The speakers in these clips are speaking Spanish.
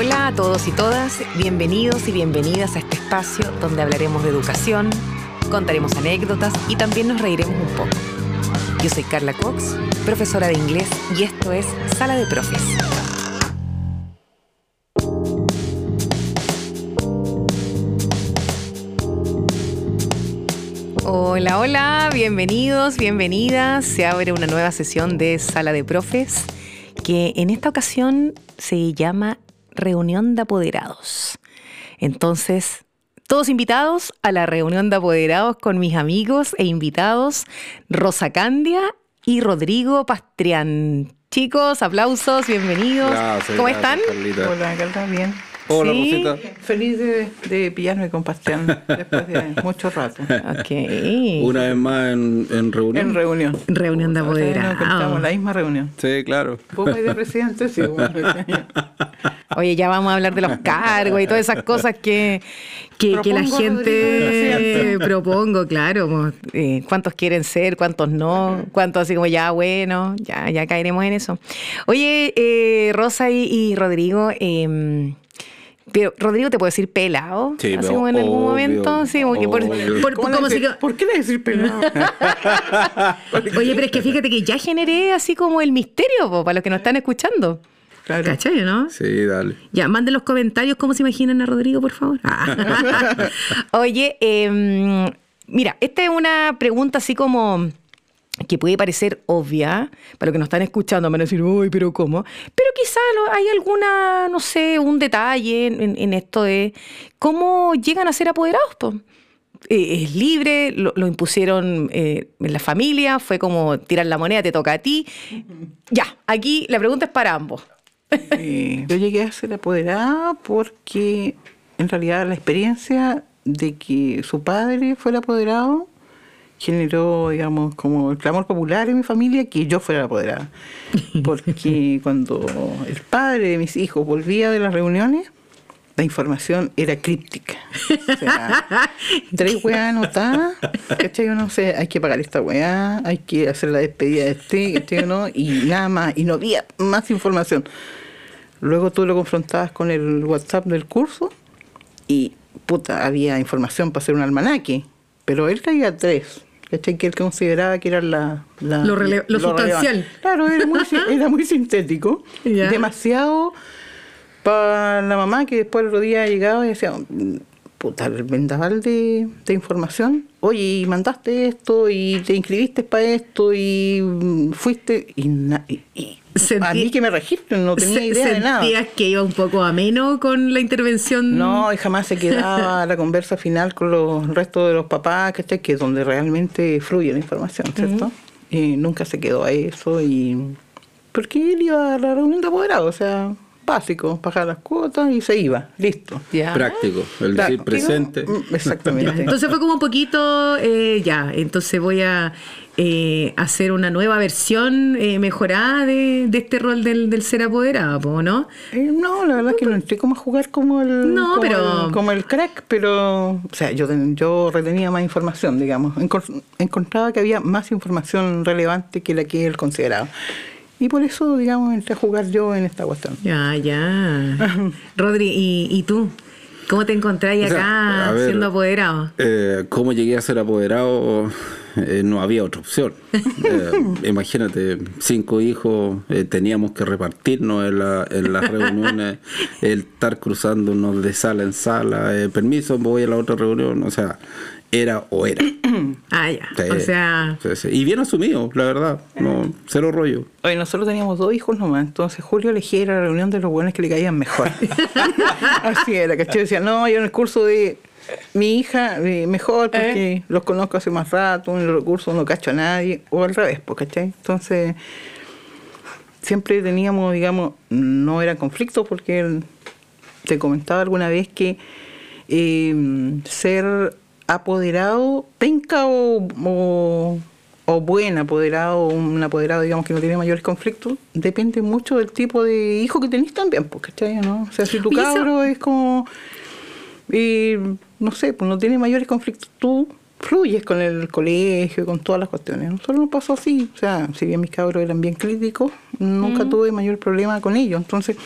Hola a todos y todas, bienvenidos y bienvenidas a este espacio donde hablaremos de educación, contaremos anécdotas y también nos reiremos un poco. Yo soy Carla Cox, profesora de inglés y esto es Sala de Profes. Hola, hola, bienvenidos, bienvenidas. Se abre una nueva sesión de Sala de Profes que en esta ocasión se llama reunión de apoderados. Entonces, todos invitados a la reunión de apoderados con mis amigos e invitados Rosa Candia y Rodrigo Pastrián. Chicos, aplausos, bienvenidos. ¿Cómo están? Hola, Carla, bien. Hola, Rosita. Feliz de, pillarme con Pastián después de mucho rato. Ok. Una vez más en, reunión. En reunión. Reunión de apoderados. Estamos en la misma reunión. Sí, claro. Vos de presidente, sí. Oye, ya vamos a hablar de los cargos y todas esas cosas que, que, la gente propongo, claro. Eh, ¿Cuántos quieren ser? ¿Cuántos no? ¿Cuántos así como ya, bueno? Ya, ya caeremos en eso. Oye, eh, Rosa y, Rodrigo, eh, pero Rodrigo te puede decir pelado. Sí, así como en algún momento. Sí, como que por, por, qué le decir pelado? Oye, pero es que fíjate que ya generé así como el misterio para los que nos están escuchando. Claro. ¿Cachai, no? Sí, dale. Ya, manden los comentarios cómo se imaginan a Rodrigo, por favor. Oye, eh, mira, esta es una pregunta así como que puede parecer obvia, para los que nos están escuchando, van a decir, uy, pero ¿cómo? Pero quizá hay alguna, no sé, un detalle en, esto de cómo llegan a ser apoderados. Eh, es libre, lo, impusieron eh, en la familia, fue como tirar la moneda, te toca a ti. Ya, aquí la pregunta es para ambos. yo llegué a ser apoderada porque en realidad la experiencia de que su padre fuera apoderado generó, digamos, como el clamor popular en mi familia que yo fuera apoderada. Porque cuando el padre de mis hijos volvía de las reuniones, la información era críptica. O sea, tres weas anotadas, ¿cachai? No sé, hay que pagar esta weá, hay que hacer la despedida de este, ¿cachai? ¿no? Y nada más, y no había más información. Luego tú lo confrontabas con el WhatsApp del curso y, puta, había información para hacer un almanaque, pero él traía tres. Que él consideraba que era la, lo, sustancial. Claro, era muy, era muy sintético, demasiado para la mamá que después el otro día llegaba y decía, puta, el vendaval de, de información. Oye, y mandaste esto y te inscribiste para esto y mm, fuiste y, y, a mí que me registren, no tenía idea de nada. ¿Sentías que iba un poco ameno con la intervención? No, y jamás se quedaba la conversa final con los restos de los papás, que que es donde realmente fluye la información, ¿cierto? Y nunca se quedó a eso y... Porque él iba a la reunión de apoderados, o sea, básico, pagar las cuotas y se iba, listo. Práctico, el decir presente. Mm, exactamente. entonces fue como un poquito, eh, ya, entonces voy a eh, hacer una nueva versión eh, mejorada de, este rol del, ser apoderado, ¿no? no, la verdad es que no entré como a jugar como el, como, el como el crack, pero, o sea, yo, yo retenía más información, digamos. Encontraba que había más información relevante que la que él consideraba. Y por eso, digamos, entré a jugar yo en esta cuestión. Ya, ya. Rodri, ¿y, tú? ¿Cómo te encontráis acá siendo apoderado? Eh, ¿Cómo llegué a ser apoderado? Eh, no había otra opción. Eh, imagínate, cinco hijos, teníamos que repartirnos en, la, en las reuniones, el estar cruzándonos de sala en sala, permiso, voy a la otra reunión, o sea, era o era. ah, ya. o sea. y bien asumido, la verdad. No, cero rollo. Oye, nosotros teníamos dos hijos nomás. Entonces Julio elegía la reunión de los buenos que le caían mejor. Así era, ¿cachai? Decía, no, yo en el curso de mi hija mejor porque ¿Eh? los conozco hace más rato, en los cursos no cacho a nadie. O al revés, pues, ¿cachai? Entonces, siempre teníamos, digamos, no era conflicto porque te comentaba alguna vez que eh, ser apoderado, penca o, o, buen apoderado, un apoderado, digamos, que no tiene mayores conflictos, depende mucho del tipo de hijo que tenés también, porque ¿no? O sea, si tu cabro es como, no sé, pues no tiene mayores conflictos, tú fluyes con el colegio, con todas las cuestiones. Nosotros nos pasó así, o sea, si bien mis cabros eran bien críticos, nunca tuve mayor problema con ellos. Entonces,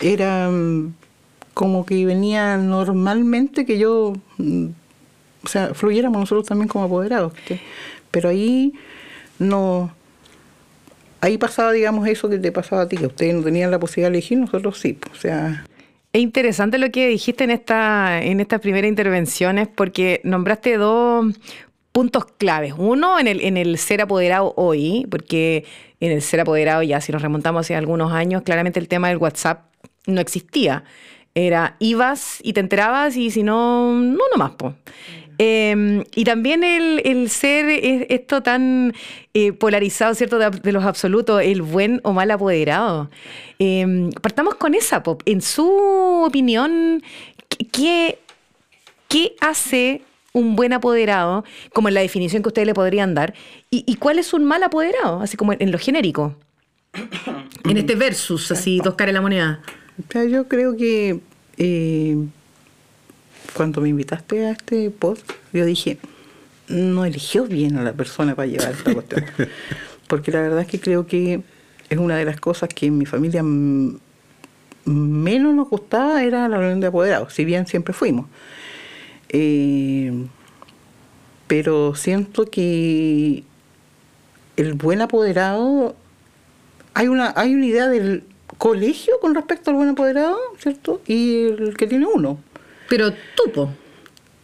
era mm, como que venía normalmente que yo, mm, o sea, fluyéramos nosotros también como apoderados. Pero ahí no, ahí pasaba, digamos, eso que te pasaba a ti, que ustedes no tenían la posibilidad de elegir, nosotros sí. O sea, es interesante lo que dijiste en esta, en estas primeras intervenciones, porque nombraste dos puntos claves. Uno, en el, en el ser apoderado hoy, porque en el ser apoderado, ya si nos remontamos hace algunos años, claramente el tema del WhatsApp no existía. Era, ibas y te enterabas y si no, no nomás, po. Em, y también el, ser esto tan eh, polarizado, ¿cierto? De, los absolutos, el buen o mal apoderado. Em, partamos con esa, Pop. En su opinión, ¿qué, ¿qué hace un buen apoderado, como en la definición que ustedes le podrían dar? ¿Y, cuál es un mal apoderado? Así como en, lo genérico. en este versus, así, dos caras de la moneda. yo creo que eh, cuando me invitaste a este post, yo dije, no eligió bien a la persona para llevar esta cuestión. Porque la verdad es que creo que es una de las cosas que en mi familia menos nos gustaba era la reunión de apoderados, si bien siempre fuimos. Eh, pero siento que el buen apoderado, hay una, hay una idea del colegio con respecto al buen apoderado, ¿cierto? Y el que tiene uno. Pero tupo.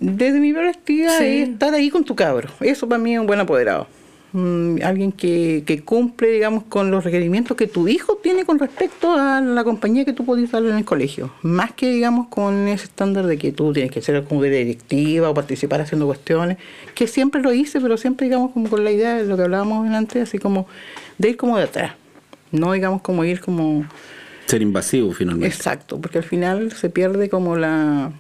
Desde mi perspectiva es estar ahí con tu cabro. Eso para mí es un buen apoderado. Mm, alguien que, que, cumple, digamos, con los requerimientos que tu hijo tiene con respecto a la compañía que tú podías darle en el colegio. Más que, digamos, con ese estándar de que tú tienes que ser como de directiva o participar haciendo cuestiones, que siempre lo hice, pero siempre, digamos, como con la idea de lo que hablábamos antes, así como de ir como de atrás. No, digamos, como ir como... Ser invasivo, finalmente. Exacto, porque al final se pierde como la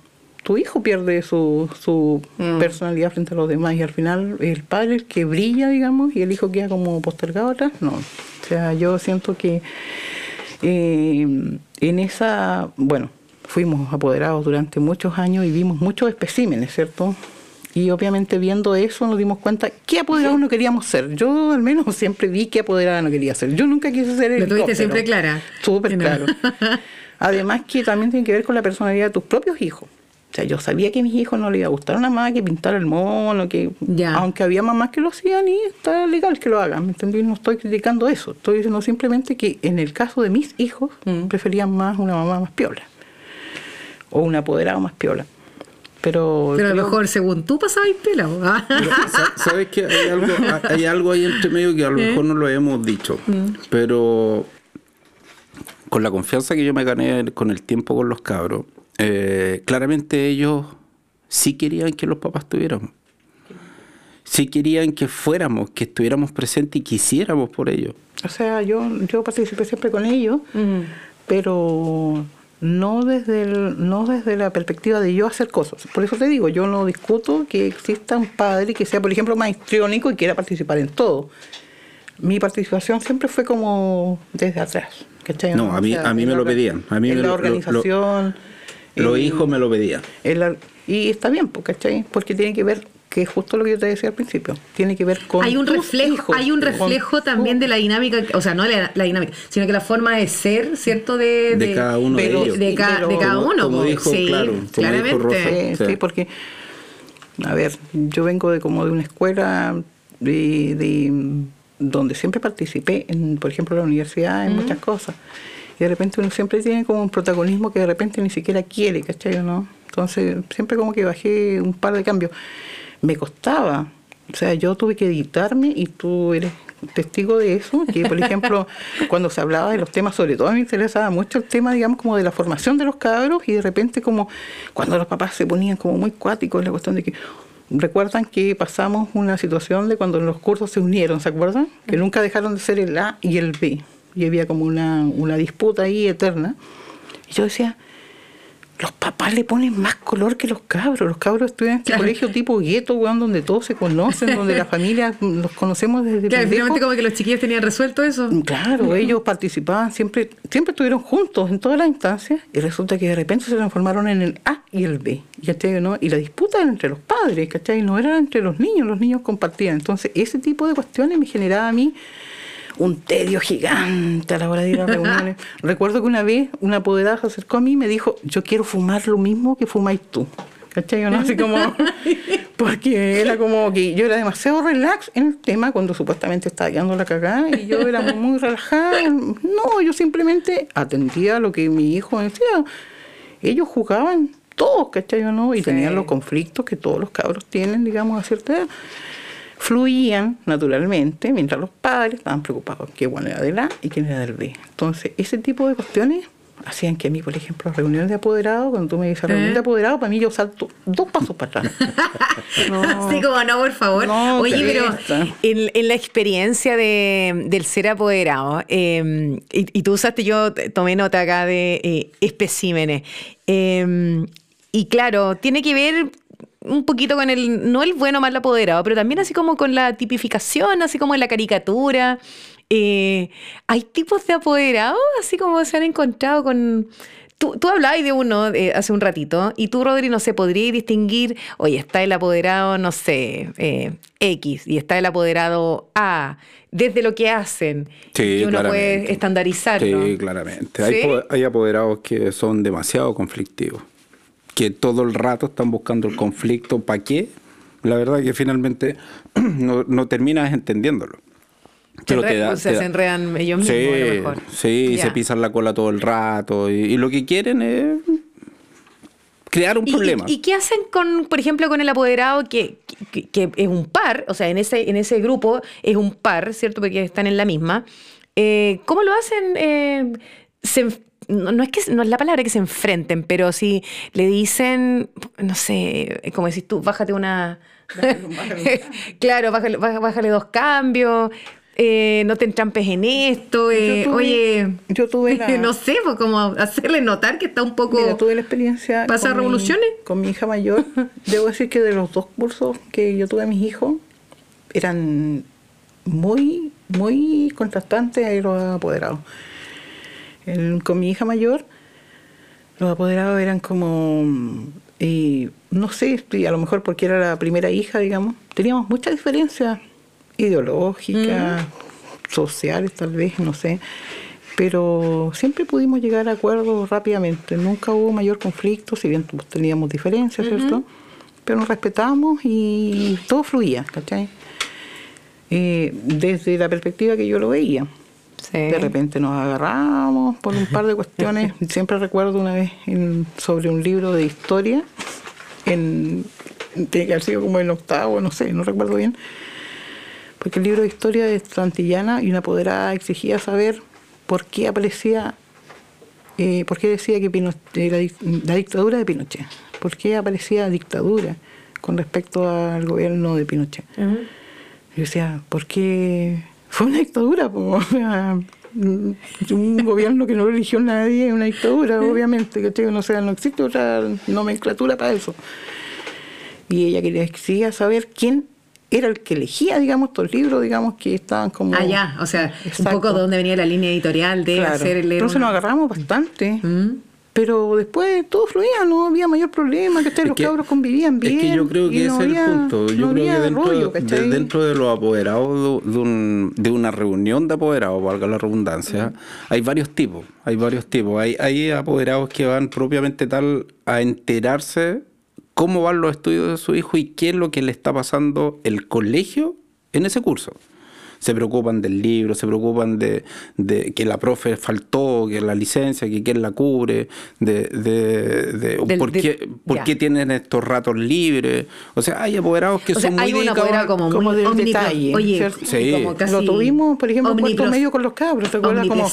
tu hijo pierde su, su mm. personalidad frente a los demás y al final el padre el que brilla, digamos, y el hijo queda como postergado atrás, no. O sea, yo siento que eh, en esa, bueno, fuimos apoderados durante muchos años y vimos muchos especímenes, ¿cierto? Y obviamente viendo eso nos dimos cuenta qué apoderados no queríamos ser. Yo al menos siempre vi qué apoderada no quería ser. Yo nunca quise ser el Lo tuviste siempre clara. Súper claro. Además que también tiene que ver con la personalidad de tus propios hijos. O sea, yo sabía que a mis hijos no les iba a gustar una mamá que pintara el mono, que aunque había mamás que lo hacían y está legal que lo hagan, ¿me entendí? No estoy criticando eso, estoy diciendo simplemente que en el caso de mis hijos mm. preferían más una mamá más piola o un apoderado más piola. Pero, pero a lo mejor según tú pasabas pela. ¿ah? ¿Sabes que hay algo, hay algo ahí entre medio que a lo ¿Eh? mejor no lo hemos dicho? Mm. Pero con la confianza que yo me gané con el tiempo con los cabros, eh, claramente ellos sí querían que los papás tuviéramos. Sí querían que fuéramos, que estuviéramos presentes y quisiéramos por ellos. O sea, yo, yo participé siempre con ellos, pero no desde, no desde la perspectiva de yo hacer cosas. Por eso te digo, yo no discuto que exista un padre que sea, por ejemplo, maestriónico y quiera participar en todo. Mi participación siempre fue como desde atrás. No, a mí, a mí me lo pedían. A mí en la organización. Los hijos me lo pedían. y está bien, ¿cachai? Porque tiene que ver que es justo lo que yo te decía al principio, tiene que ver con hay un reflejo hay un reflejo también de la dinámica o sea no la, la, dinámica sino que la forma de ser cierto de, de, cada uno de, ellos. de, cada uno como dijo, sí, claro, claramente. Sí, porque a ver yo vengo de como de una escuela de, donde siempre participé en por ejemplo la universidad en muchas cosas y de repente uno siempre tiene como un protagonismo que de repente ni siquiera quiere, ¿cachai no? Entonces, siempre como que bajé un par de cambios. Me costaba, o sea, yo tuve que editarme y tú eres testigo de eso, que por ejemplo, cuando se hablaba de los temas, sobre todo a mí me interesaba mucho el tema, digamos, como de la formación de los cabros y de repente como cuando los papás se ponían como muy cuáticos, la cuestión de que recuerdan que pasamos una situación de cuando los cursos se unieron, ¿se acuerdan? Que nunca dejaron de ser el A y el B y había como una, una disputa ahí eterna. Y yo decía, los papás le ponen más color que los cabros. Los cabros estudian en este colegio tipo gueto, weón, donde todos se conocen, donde la familia los conocemos desde Claro, finalmente como que los chiquillos tenían resuelto eso. Claro, ellos participaban, siempre, siempre estuvieron juntos en todas las instancias y resulta que de repente se transformaron en el A y el B, ¿cachai? ¿no? Y la disputa era entre los padres, ¿cachai? No era entre los niños, los niños compartían. Entonces, ese tipo de cuestiones me generaba a mí un tedio gigante a la hora de ir a reuniones. Recuerdo que una vez una apoderada se acercó a mí y me dijo, yo quiero fumar lo mismo que fumáis tú. ¿Cachai? ¿no? Así como, porque era como que yo era demasiado relax en el tema cuando supuestamente estaba quedando la cagada y yo era muy relajada. No, yo simplemente atendía a lo que mi hijo decía. Ellos jugaban todos, ¿cachai? o ¿no? Y Sí. tenían los conflictos que todos los cabros tienen, digamos, a cierta edad. Fluían naturalmente, mientras los padres estaban preocupados qué bueno era del A y quién era del B. Entonces, ese tipo de cuestiones hacían que a mí, por ejemplo, reuniones de apoderados, cuando tú me dices reunión ¿Eh? de apoderados, para mí yo salto dos pasos para atrás. No. Así como, no, por favor. No, Oye, pero en, en la experiencia de, del ser apoderado, eh, y, y tú usaste, yo tomé nota acá de eh, especímenes. Eh, y claro, tiene que ver un poquito con el, no el bueno mal apoderado, pero también así como con la tipificación, así como en la caricatura. Eh, ¿Hay tipos de apoderados? Así como se han encontrado con... Tú, tú hablabas de uno eh, hace un ratito y tú, Rodri, no sé, podrías distinguir, oye, está el apoderado, no sé, eh, X y está el apoderado A, desde lo que hacen. Sí, y uno puede estandarizarlo. Sí, claramente. Hay, hay apoderados que son demasiado conflictivos, que todo el rato están buscando el conflicto. ¿Para qué? La verdad que finalmente no, no terminas entendiéndolo. Se, Pero te enre- da- o sea, te da- se enredan ellos mismos, a lo Sí, mejor. sí, se pisan la cola todo el rato y, y lo que quieren es crear un ¿Y- problema. ¿Y, y qué hacen con, por ejemplo, con el apoderado que, que- que es un par? O sea, en ese, en ese grupo es un par, ¿cierto? Porque están en la misma. Eh, ¿Cómo lo hacen? Eh, se no, no es que no es la palabra que se enfrenten, pero si le dicen, no sé, como decís tú, bájate una. claro, bájale, bájale- bájale dos cambios. eh, no te entrampes en esto. eh, Yo tuve- oye, yo tuve la- no sé, pues como hacerle notar que está un poco. Mira, tuve la experiencia. ¿Pasa con mi- revoluciones? con mi hija mayor. Debo decir que de los dos cursos que yo tuve a mis hijos, eran muy, muy contrastantes los apoderados. El- con mi hija mayor, los apoderados eran como, eh, no sé, a lo mejor porque era la primera hija, digamos, teníamos muchas diferencias ideológicas, sociales tal vez, no sé, pero siempre pudimos llegar a acuerdos rápidamente, nunca hubo mayor conflicto, si bien pues, teníamos diferencias, ¿cierto? Pero nos respetamos y todo fluía, ¿cachai? Eh, desde la perspectiva que yo lo veía. Sí. De repente nos agarramos por un par de cuestiones. Siempre recuerdo una vez en- sobre un libro de historia, en, tiene que haber sido como en octavo, no sé, no recuerdo bien. Porque el libro de historia de Santillana y una apoderada exigía saber por qué aparecía, eh, por qué decía que Pino- eh, la, dic- la dictadura de Pinochet, por qué aparecía dictadura con respecto al gobierno de Pinochet. Yo decía, ¿por qué fue una dictadura? po? O sea, un gobierno que no lo eligió nadie es una dictadura, obviamente. ¿cachai? O sea, no existe otra nomenclatura para eso. Y ella quería saber quién era el que elegía, digamos, estos libros, digamos, que estaban como... Ah, ya, o sea, un poco de dónde venía la línea editorial de Claro. hacer el Entonces nos agarramos bastante. Mm. Pero después todo fluía, no había mayor problema, que Es los que- cabros convivían bien. Es que yo creo que no ese es el punto. Yo no creo que dentro, rollo, de, dentro de los apoderados de, de un- de una reunión de apoderados, valga la redundancia, hay varios tipos. Hay varios tipos. Hay, hay apoderados que van propiamente tal a enterarse cómo van los estudios de su hijo y qué es lo que le está pasando el colegio en ese curso. Se preocupan del libro, se preocupan de, de que la profe faltó, que la licencia, que quién la cubre, de, de, de Del- por, del- qué, por qué tienen estos ratos libres. O sea, hay apoderados que O sea, son muy hay un dedicados apoderado como, como muy del detalle, Oye, ¿cierto? y Sí. como casi Lo tuvimos, por ejemplo, en medio con los cabros, ¿te acuerdas? Como,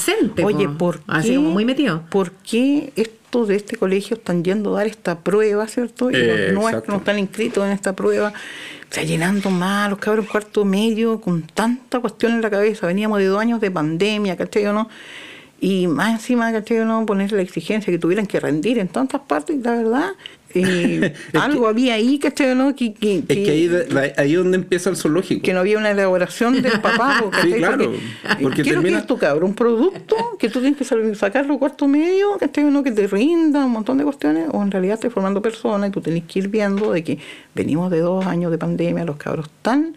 oye, po. ¿por qué, Así como muy metido. ¿por qué de este colegio están yendo a dar esta prueba, ¿cierto? Y Eh, nuestros no están inscritos en esta prueba. O sea, llenando más los cabros cuarto medio con tanta cuestión en la cabeza. Veníamos de dos años de pandemia, ¿cachai o no? Y más encima, ¿cachai? No poner la exigencia que tuvieran que rendir en tantas partes, la verdad. Y algo había ahí, ¿cachai? No? Que, que, Es que ahí, de- ahí es donde empieza el zoológico. que no había una elaboración del papá. ¿cachai? Sí, claro, porque ¿Qué es lo que termina- es tu cabrón? Un producto que tú tienes que sacarlo cuarto medio, ¿cachai? Uno que te rinda, un montón de cuestiones, o en realidad estás formando personas y tú tenés que ir viendo de que venimos de dos años de pandemia, los cabros están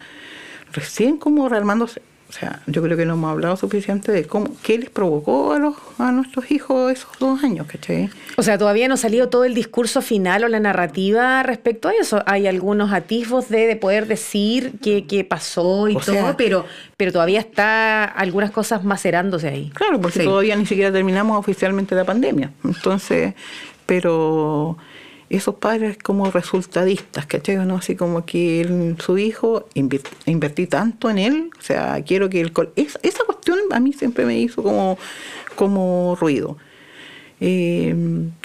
recién como rearmándose. O sea, yo creo que no hemos hablado suficiente de cómo, qué les provocó a, los, a nuestros hijos esos dos años, ¿cachai? O sea, todavía no ha salido todo el discurso final o la narrativa respecto a eso. Hay algunos atisbos de, de poder decir qué, qué pasó y O todo, sea- pero, pero todavía está algunas cosas macerándose ahí. Claro, porque Sí. todavía ni siquiera terminamos oficialmente la pandemia. Entonces, pero esos padres como resultadistas, ¿cachai? ¿no? Así como que el- su hijo, invertí tanto en él, o sea, quiero que el... col- es- esa cuestión a mí siempre me hizo como, como ruido. Eh,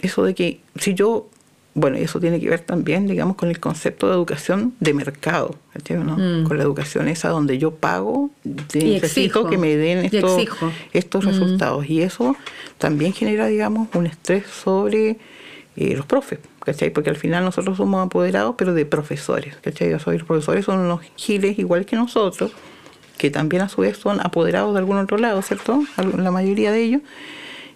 eso de que si yo... Bueno, eso tiene que ver también, digamos, con el concepto de educación de mercado, ¿cachai? ¿no? Mm. Con la educación esa donde yo pago, de- Y necesito exijo, que me den estos, estos Mm. resultados. Y eso también genera, digamos, un estrés sobre eh, los profes, ¿cachai? Porque al final nosotros somos apoderados, pero de profesores, ¿cachai? Los profesores son unos giles igual que nosotros, que también a su vez son apoderados de algún otro lado, ¿cierto? La mayoría de ellos.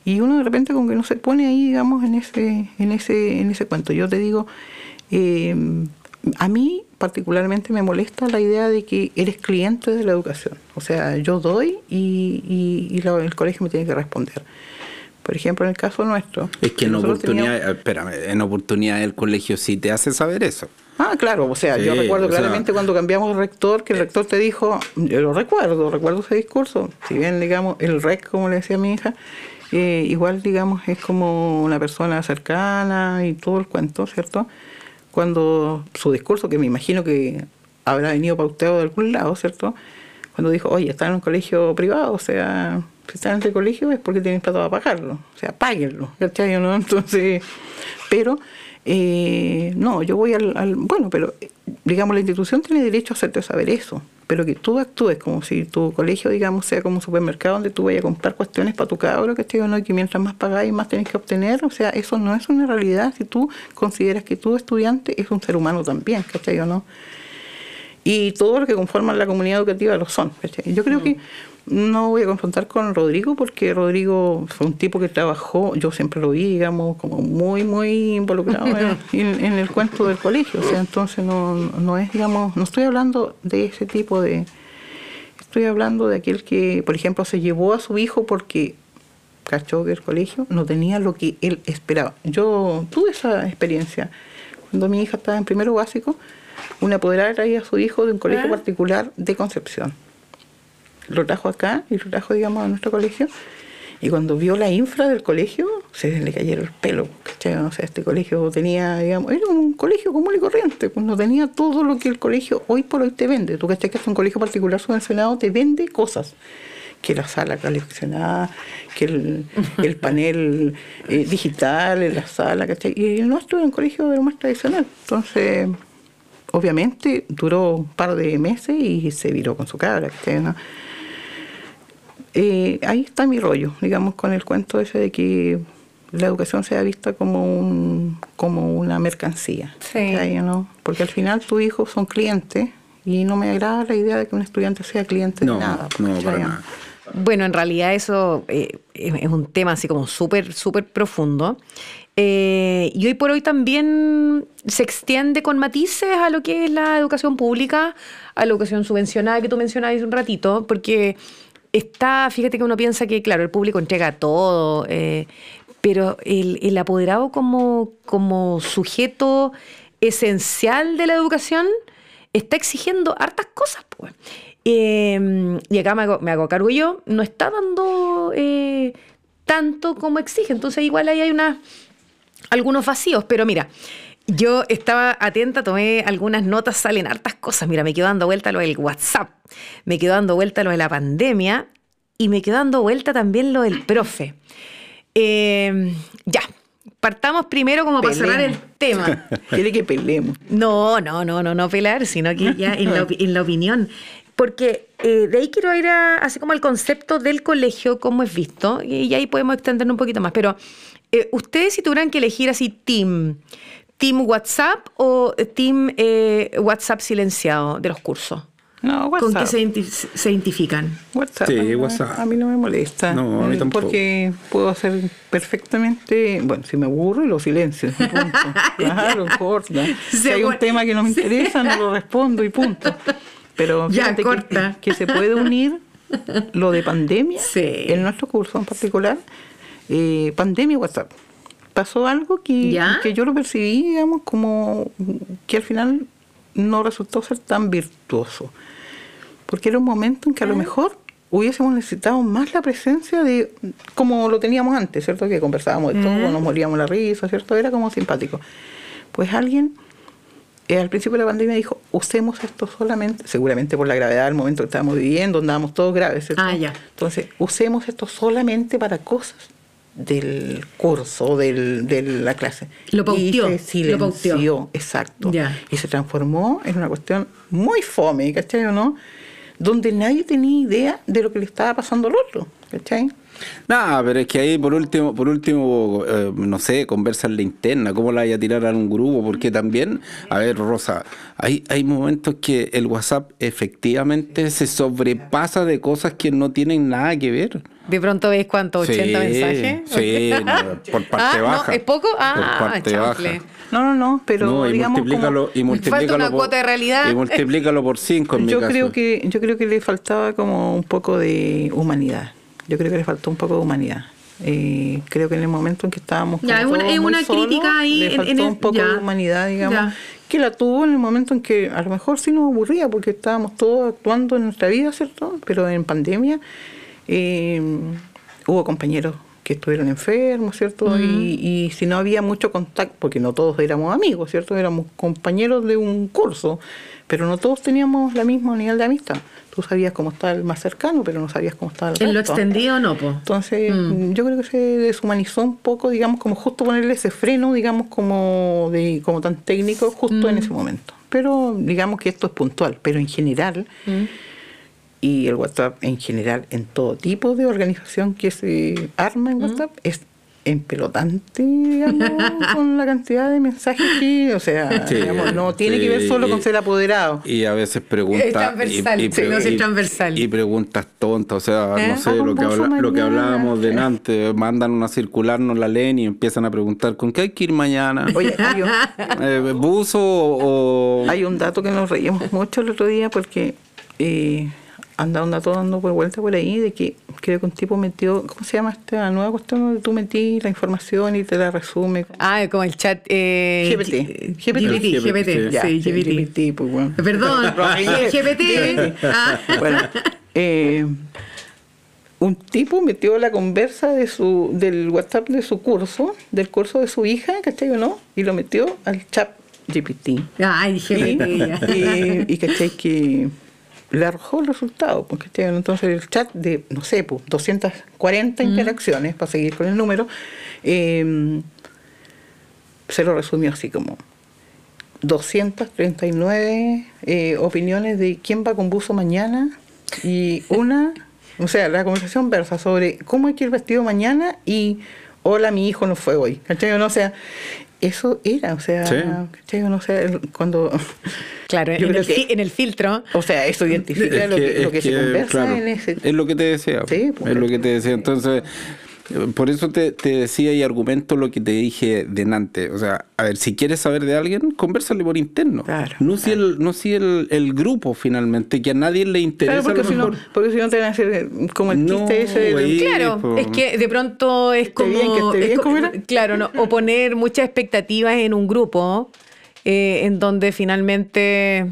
Y uno de repente como que no se pone ahí, digamos, en ese, en ese, en ese cuento. Yo te digo, eh, a mí particularmente me molesta la idea de que eres cliente de la educación. O sea, yo doy y, el colegio me tiene que responder. Por ejemplo, en el caso nuestro. Es que en oportunidad, teníamos- espérame, en oportunidad el colegio sí te hace saber eso. Ah, claro, o sea, yo recuerdo sea- claramente cuando cambiamos de rector, que el rector te dijo, yo lo recuerdo, recuerdo ese discurso, si bien, digamos, el rec, como le decía a mi hija, eh, igual, digamos, es como una persona cercana y todo el cuento, ¿cierto? Cuando su discurso, que me imagino que habrá venido pauteado de algún lado, ¿cierto? Cuando dijo, oye, están en un colegio privado, o sea, si están en este colegio es porque tienen plata para pagarlo, o sea, páguenlo, ¿cachai? ¿no? Entonces, pero, eh, no, yo voy al, al- bueno, pero digamos, la institución tiene derecho a hacerte saber eso, pero que tú actúes como si tu colegio, digamos, sea como un supermercado donde tú vayas a comprar cuestiones para tu cabro, ¿cachai? ¿o no? Y que mientras más pagáis, más tenés que obtener, o sea, eso no es una realidad si tú consideras que tu estudiante es un ser humano también, ¿cachai? ¿o no? Y todos los que conforman la comunidad educativa lo son. ¿cachai? Yo creo que no voy a confrontar con Rodrigo porque Rodrigo fue un tipo que trabajó, yo siempre lo vi, digamos, como muy, muy involucrado en el cuento del colegio. O sea, entonces no, no es, digamos, no estoy hablando de ese tipo de... Estoy hablando de aquel que, por ejemplo, se llevó a su hijo porque cachó que el colegio no tenía lo que él esperaba. Yo tuve esa experiencia. Cuando mi hija estaba en primero básico, una apoderada traía a su hijo de un colegio Ah. particular de Concepción. Lo trajo acá y lo trajo, digamos, a nuestro colegio. Y cuando vio la infra del colegio, se le cayeron el pelo. ¿cachai? O sea, este colegio tenía, digamos, era un colegio común y corriente, pues no tenía todo lo que el colegio hoy por hoy te vende. Tú cachai que es un colegio particular subvencionado, te vende cosas. Que la sala calificada, que el, el panel eh, digital en la sala, ¿cachai? Y el nuestro era un colegio de lo más tradicional. Entonces, obviamente, duró un par de meses y se viró con su cabra. ¿no? Eh, ahí está mi rollo, digamos, con el cuento ese de que la educación sea vista como un como una mercancía. Sí. ¿cachai, no? Porque al final tus hijos son clientes y no me agrada la idea de que un estudiante sea cliente No, de nada. no, para nada. Bueno, en realidad eso eh, es es un tema así como súper, súper profundo. Eh, y hoy por hoy también se extiende con matices a lo que es la educación pública, a la educación subvencionada que tú mencionabas hace un ratito, porque está, fíjate que uno piensa que, claro, el público entrega todo, eh, pero el, apoderado como, sujeto esencial de la educación está exigiendo hartas cosas, pues. Y acá me hago, me hago cargo yo, no está dando eh, tanto como exige. Entonces, igual ahí hay una, algunos vacíos. Pero mira, yo estaba atenta, tomé algunas notas, salen hartas cosas. Mira, me quedo dando vuelta lo del WhatsApp, me quedo dando vuelta lo de la pandemia y me quedo dando vuelta también lo del profe. Eh, ya, partamos primero como para cerrar el tema. Quiere que peleemos. No, no, no, no, no pelar, sino que ya en la, en la opinión. porque eh, de ahí quiero ir a, así como al concepto del colegio, como es visto, y, ahí podemos extendernos un poquito más. Pero eh, ustedes si tuvieran que elegir así team, team WhatsApp o team eh, WhatsApp silenciado de los cursos. No, ¿Con qué WhatsApp. se, identi- se identifican? WhatsApp. Sí, a WhatsApp. A mí no me molesta. No, a mí Eh, tampoco. Porque puedo hacer perfectamente. Bueno, si me aburro, lo silencio. y Punto. Claro, corta. Si hay un tema que no me interesa, no lo respondo y punto. Pero Ya, fíjate que- corta. Que, se puede unir lo de pandemia Sí. en nuestro curso en particular. Eh, pandemia WhatsApp. Pasó algo que, ¿Ya? que yo lo percibí, digamos, como que al final no resultó ser tan virtuoso porque era un momento en que a lo mejor hubiésemos necesitado más la presencia de como lo teníamos antes, ¿cierto? Que conversábamos de todo, nos moríamos la risa, ¿cierto? Era como simpático. Pues alguien eh, al principio de la pandemia dijo, usemos esto solamente, seguramente por la gravedad del momento que estábamos viviendo, andábamos todos graves, ¿cierto? Ah, ya. Entonces, usemos esto solamente para cosas del curso, del, de la clase. Lo pauteó, Y lo se silenció, exacto. Y se transformó en una cuestión muy fome, ¿cachai o no? Donde nadie tenía idea de lo que le estaba pasando al otro, ¿cachai? Nada, pero es que ahí por último, por último, eh, no sé, conversa en la interna, cómo la vaya a tirar a un grupo, porque también, a ver, Rosa, hay, hay momentos que el WhatsApp efectivamente se sobrepasa de cosas que no tienen nada que ver. De pronto veis cuánto, 80 Sí, mensajes. Sí, no, por parte Ah, no, baja. ¿es poco? Ah, por parte baja. No, no, no, pero no, y digamos multiplícalo, como- y multiplícalo una por, cuota de realidad. Y multiplícalo por cinco en mi yo caso. creo que yo creo que le faltaba como un poco de humanidad. Yo creo que le faltó un poco de humanidad. Eh, creo que en el momento en que estábamos Ya, es una- es una crítica ahí le faltó en un poco ya. de humanidad digamos Ya. que la tuvo en el momento en que a lo mejor sí nos aburría porque estábamos todos actuando en nuestra vida cierto pero en pandemia eh, hubo compañeros que estuvieron enfermos, ¿cierto? y, y si no había mucho contacto, porque no todos éramos amigos, ¿cierto? Éramos compañeros de un curso, pero no todos teníamos la misma nivel de amistad. Tú sabías cómo estaba el más cercano, pero no sabías cómo estaba el En lo resto. extendido no, po. Entonces, yo creo que se deshumanizó un poco, digamos, como justo ponerle ese freno, digamos, como de como tan técnico, justo en ese momento. Pero digamos que esto es puntual, pero en general, y el WhatsApp en general, en todo tipo de organización que se arma en WhatsApp, es empelotante, digamos, con la cantidad de mensajes que, o sea, Sí, digamos, no tiene que ver solo y- con ser apoderado. Y a veces preguntas. Es transversal, y, y, sí, no, es transversal. y preguntas tontas, o sea, ¿Eh? no sé, Hago lo que, habla- lo que hablábamos delante, mandan una circular, no la leen y empiezan a preguntar con qué hay que ir mañana. Oye, hay un, Eh, ¿Buzo o.? Hay un dato que nos reímos mucho el otro día porque eh, anda un dato dando por vuelta por ahí de que creo que un tipo metió, ¿cómo se llama esta nueva cuestión donde tú metí la información y te la resume? Ah, como el chat. Eh, GPT. GPT, GPT, GPT, Ya, sí, GPT. GPT, pues bueno. Perdón. GPT. Ah. Bueno, eh, un tipo metió la conversa de su, del WhatsApp de su curso, del curso de su hija, ¿cachai o no? Y lo metió al chat GPT. Ay, GPT. ya. y, y, ¿cachai? que le arrojó el resultado. Porque, ¿cachai? Entonces el chat de, no sé, pues, 240 interacciones, para seguir con el número, eh, se lo resumió así como 239 eh, opiniones de quién va con buzo mañana y una, o sea, la conversación versa sobre cómo hay que ir vestido mañana y hola, mi hijo no fue hoy. ¿Cachai? no? O sea, eso era, o sea, Sí. no? El- cuando... Claro, en el, que- en el filtro. O sea, eso identifica lo que, es lo que se que, conversa claro, en ese... Es lo que te decía. Sí, pues, es lo que te decía. Entonces, por eso te, te decía y argumento lo que te dije delante. O sea, a ver, si quieres saber de alguien, conversale por interno. Claro, no si, el, no si el, el grupo finalmente, que a nadie le interesa. Claro, porque a lo si, no, porque si no te van a hacer eh, como el No, chiste ese. Sí, Claro, po. es que de pronto es como. bien, que es bien, co- ¿cómo era? Claro, no, o poner muchas expectativas en un grupo eh, en donde finalmente.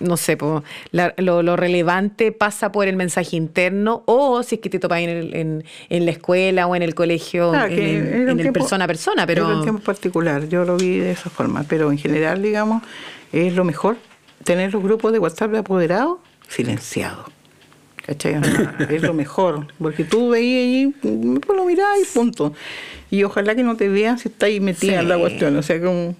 No sé, po, la- lo, lo relevante pasa por el mensaje interno o si es que te topas en, el- en, en la escuela o en el colegio, Claro, en, que en- el tiempo- persona a persona, Era un pero tiempo particular, yo lo vi de esa forma, pero en general, digamos, es lo mejor tener los grupos de WhatsApp de apoderados silenciados. ¿Cachai? Es lo mejor, porque tú veías ahí, pues lo mirás y punto. Y ojalá que no te vean si estás ahí metida en la cuestión, o sea, como...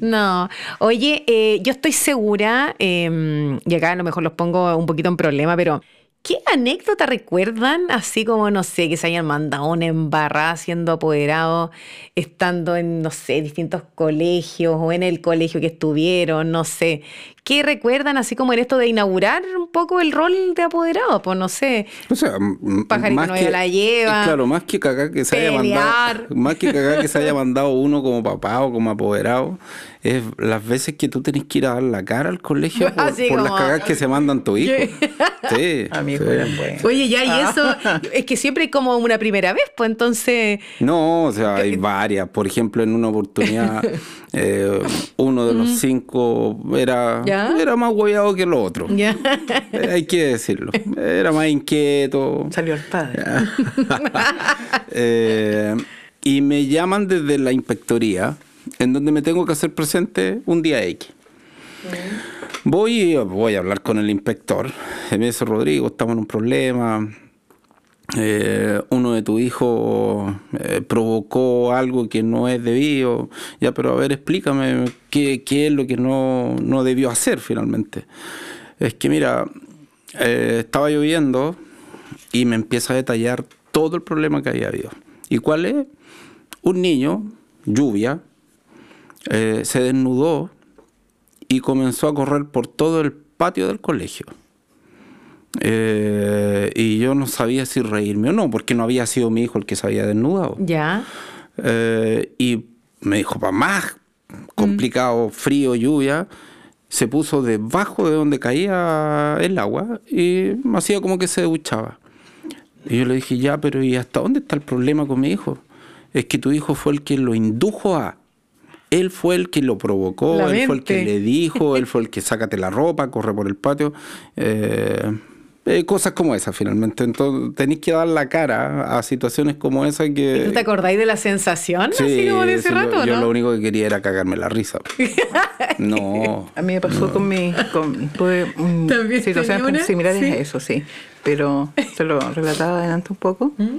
No. Oye, eh, yo estoy segura, eh, y acá a lo mejor los pongo un poquito en problema, pero ¿qué anécdota recuerdan? Así como, no sé, que se hayan mandado una embarrada siendo apoderado, estando en, no sé, distintos colegios o en el colegio que estuvieron, no sé. ¿Qué recuerdan así como en esto de inaugurar un poco el rol de apoderado? Pues no sé. O sea, Pajarito más no que, la lleva, Claro, más que cagar que se haya mandado, más que cagar que se haya mandado uno como papá o como apoderado, es las veces que tú tenés que ir a dar la cara al colegio por, las cagadas que se mandan tu hijo. Sí. A mi hijo sí. bueno. Oye, ya, y eso, es que siempre hay como una primera vez, pues entonces, No, o sea, hay varias. Por ejemplo, en una oportunidad, eh, uno de los cinco era, ¿Ya? era más hueveado que el otro. ya. Eh, Hay que decirlo. Era más inquieto. Salió el padre. Eh, y me llaman desde la inspectoría, en donde me tengo que hacer presente un día X. Voy, voy a hablar con el inspector. Me dice, Rodrigo, estamos en un problema. Eh, uno de tus hijos eh, provocó algo que no es debido. Ya, pero a ver, explícame qué, qué es lo que no, no debió hacer finalmente. Es que mira, eh, estaba lloviendo y me empieza a detallar todo el problema que había habido. ¿Y cuál es? Un niño, lluvia, eh, se desnudó y comenzó a correr por todo el patio del colegio. Eh, y yo no sabía si reírme o no, porque no había sido mi hijo el que se había desnudado. Ya. Eh, y me dijo, más complicado, frío, lluvia, se puso debajo de donde caía el agua y me hacía como que se duchaba. Y yo le dije, ya, pero ¿y hasta dónde está el problema con mi hijo? Es que tu hijo fue el que lo indujo a. Él fue el que lo provocó, La él fue el que le dijo, él fue el que sácate la ropa, corre por el patio. Eh, eh, cosas como esas, finalmente. Entonces, tenéis que dar la cara a situaciones como esa que. ¿Tú te acordáis de la sensación? así como de ese sí, rato, yo, yo ¿no? lo único que quería era cagarme la risa. No. A mí me pasó con mi. Con, tuve ¿También situaciones similares Sí. a eso, sí. Pero te lo relataba adelante un poco. ¿Mm?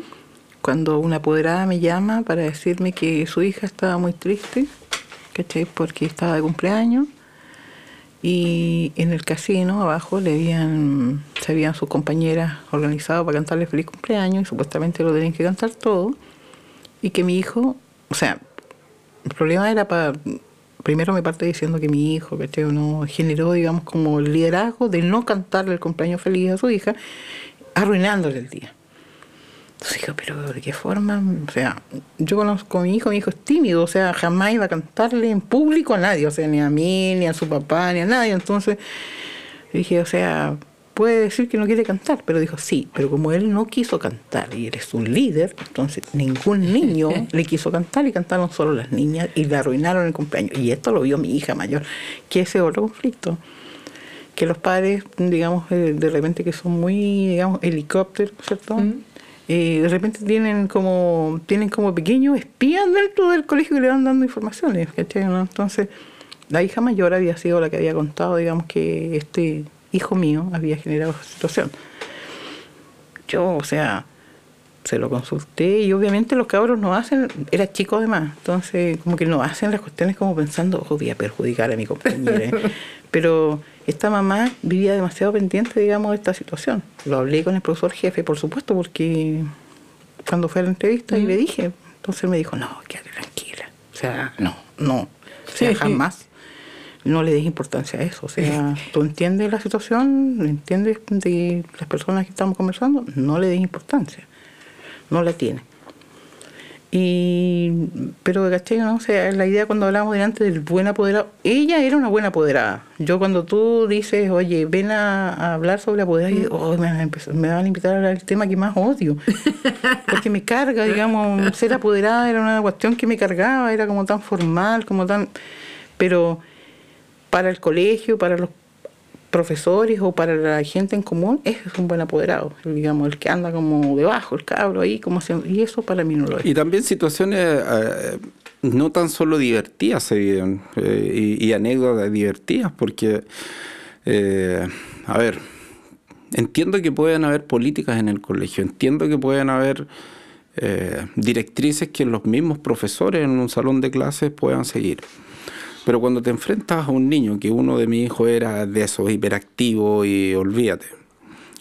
Cuando una apoderada me llama para decirme que su hija estaba muy triste, Porque estaba de cumpleaños. Y en el casino abajo le habían, se habían sus compañeras organizado para cantarle feliz cumpleaños y supuestamente lo tenían que cantar todo. Y que mi hijo, o sea, el problema era para. Primero me parte diciendo que mi hijo, ¿cachai? No generó, digamos, como el liderazgo de no cantarle el cumpleaños feliz a su hija, arruinándole el día. Entonces digo, pero ¿de qué forma? O sea, yo conozco a mi hijo, mi hijo es tímido, o sea, jamás iba a cantarle en público a nadie, o sea, ni a mí, ni a su papá, ni a nadie. Entonces dije, o sea, puede decir que no quiere cantar, pero dijo, sí, pero como él no quiso cantar y eres un líder, entonces ningún niño le quiso cantar y cantaron solo las niñas y le arruinaron el cumpleaños. Y esto lo vio mi hija mayor, que ese otro conflicto que los padres, digamos, eh, de repente que son muy, digamos, helicópteros, ¿cierto? Eh, de repente tienen como tienen como pequeños espías dentro del colegio que le van dando informaciones, ¿cachai? no? Entonces, la hija mayor había sido la que había contado, digamos, que este hijo mío había generado esa situación. Yo, o sea, se lo consulté y obviamente los cabros no hacen, era chico además, entonces como que no hacen las cuestiones como pensando, oh, voy a perjudicar a mi compañera. Pero esta mamá vivía demasiado pendiente, digamos, de esta situación. Lo hablé con el profesor jefe, por supuesto, porque cuando fue a la entrevista y le dije, entonces me dijo, no, quédate tranquila. O sea, no, no. O sea, jamás. No le des importancia a eso. O sea, tú entiendes la situación, entiendes de las personas que estamos conversando, no le des importancia. No la tiene. Y, pero, ¿cachai? No? O sea, la idea cuando hablamos delante del buen apoderado, ella era una buena apoderada. Yo cuando tú dices, oye, ven a, a hablar sobre apoderado, y, oh, me, van a me van a invitar a hablar del tema que más odio. Porque me carga, digamos, ser apoderada era una cuestión que me cargaba, era como tan formal, como tan... Pero para el colegio, para los profesores o para la gente en común, es un buen apoderado, digamos, el que anda como debajo, el cabro ahí, como se- y eso para mí no lo es. Y también situaciones eh, no tan solo divertidas se viven, eh, y, y anécdotas divertidas, porque, eh, a ver, entiendo que pueden haber políticas en el colegio, entiendo que pueden haber eh, directrices que los mismos profesores en un salón de clases puedan seguir. Pero cuando te enfrentas a un niño, que uno de mis hijos era de esos hiperactivos y olvídate,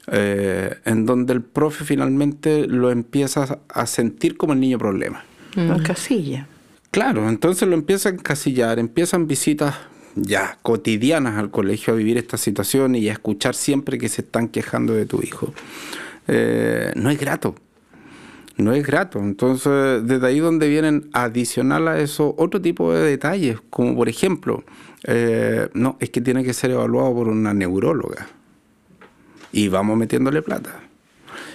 eh, en donde el profe finalmente lo empieza a sentir como el niño problema. En casilla. Claro, entonces lo empieza a encasillar, empiezan visitas ya cotidianas al colegio a vivir esta situación y a escuchar siempre que se están quejando de tu hijo. Eh, no es grato. No es grato. Entonces, desde ahí donde vienen adicional a eso otro tipo de detalles, como por ejemplo, eh, no, es que tiene que ser evaluado por una neuróloga. Y vamos metiéndole plata.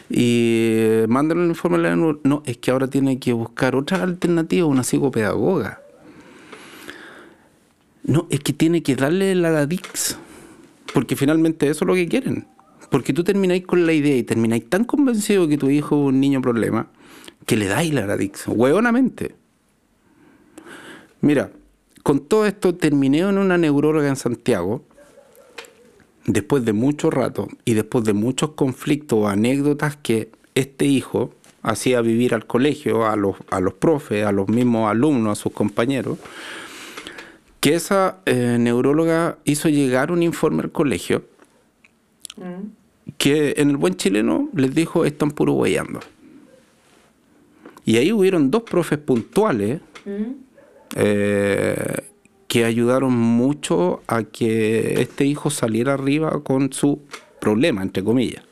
Y mandan el informe a la No, es que ahora tiene que buscar otra alternativa, una psicopedagoga. No, es que tiene que darle la DIX. Porque finalmente eso es lo que quieren. Porque tú termináis con la idea y termináis tan convencido que tu hijo es un niño problema que le dais la Radix, hueonamente. Mira, con todo esto terminé en una neuróloga en Santiago, después de mucho rato y después de muchos conflictos o anécdotas que este hijo hacía vivir al colegio, a los, a los profes, a los mismos alumnos, a sus compañeros, que esa eh, neuróloga hizo llegar un informe al colegio que en el buen chileno les dijo están puro guayando. Y ahí hubieron dos profes puntuales eh, que ayudaron mucho a que este hijo saliera arriba con su problema, entre comillas.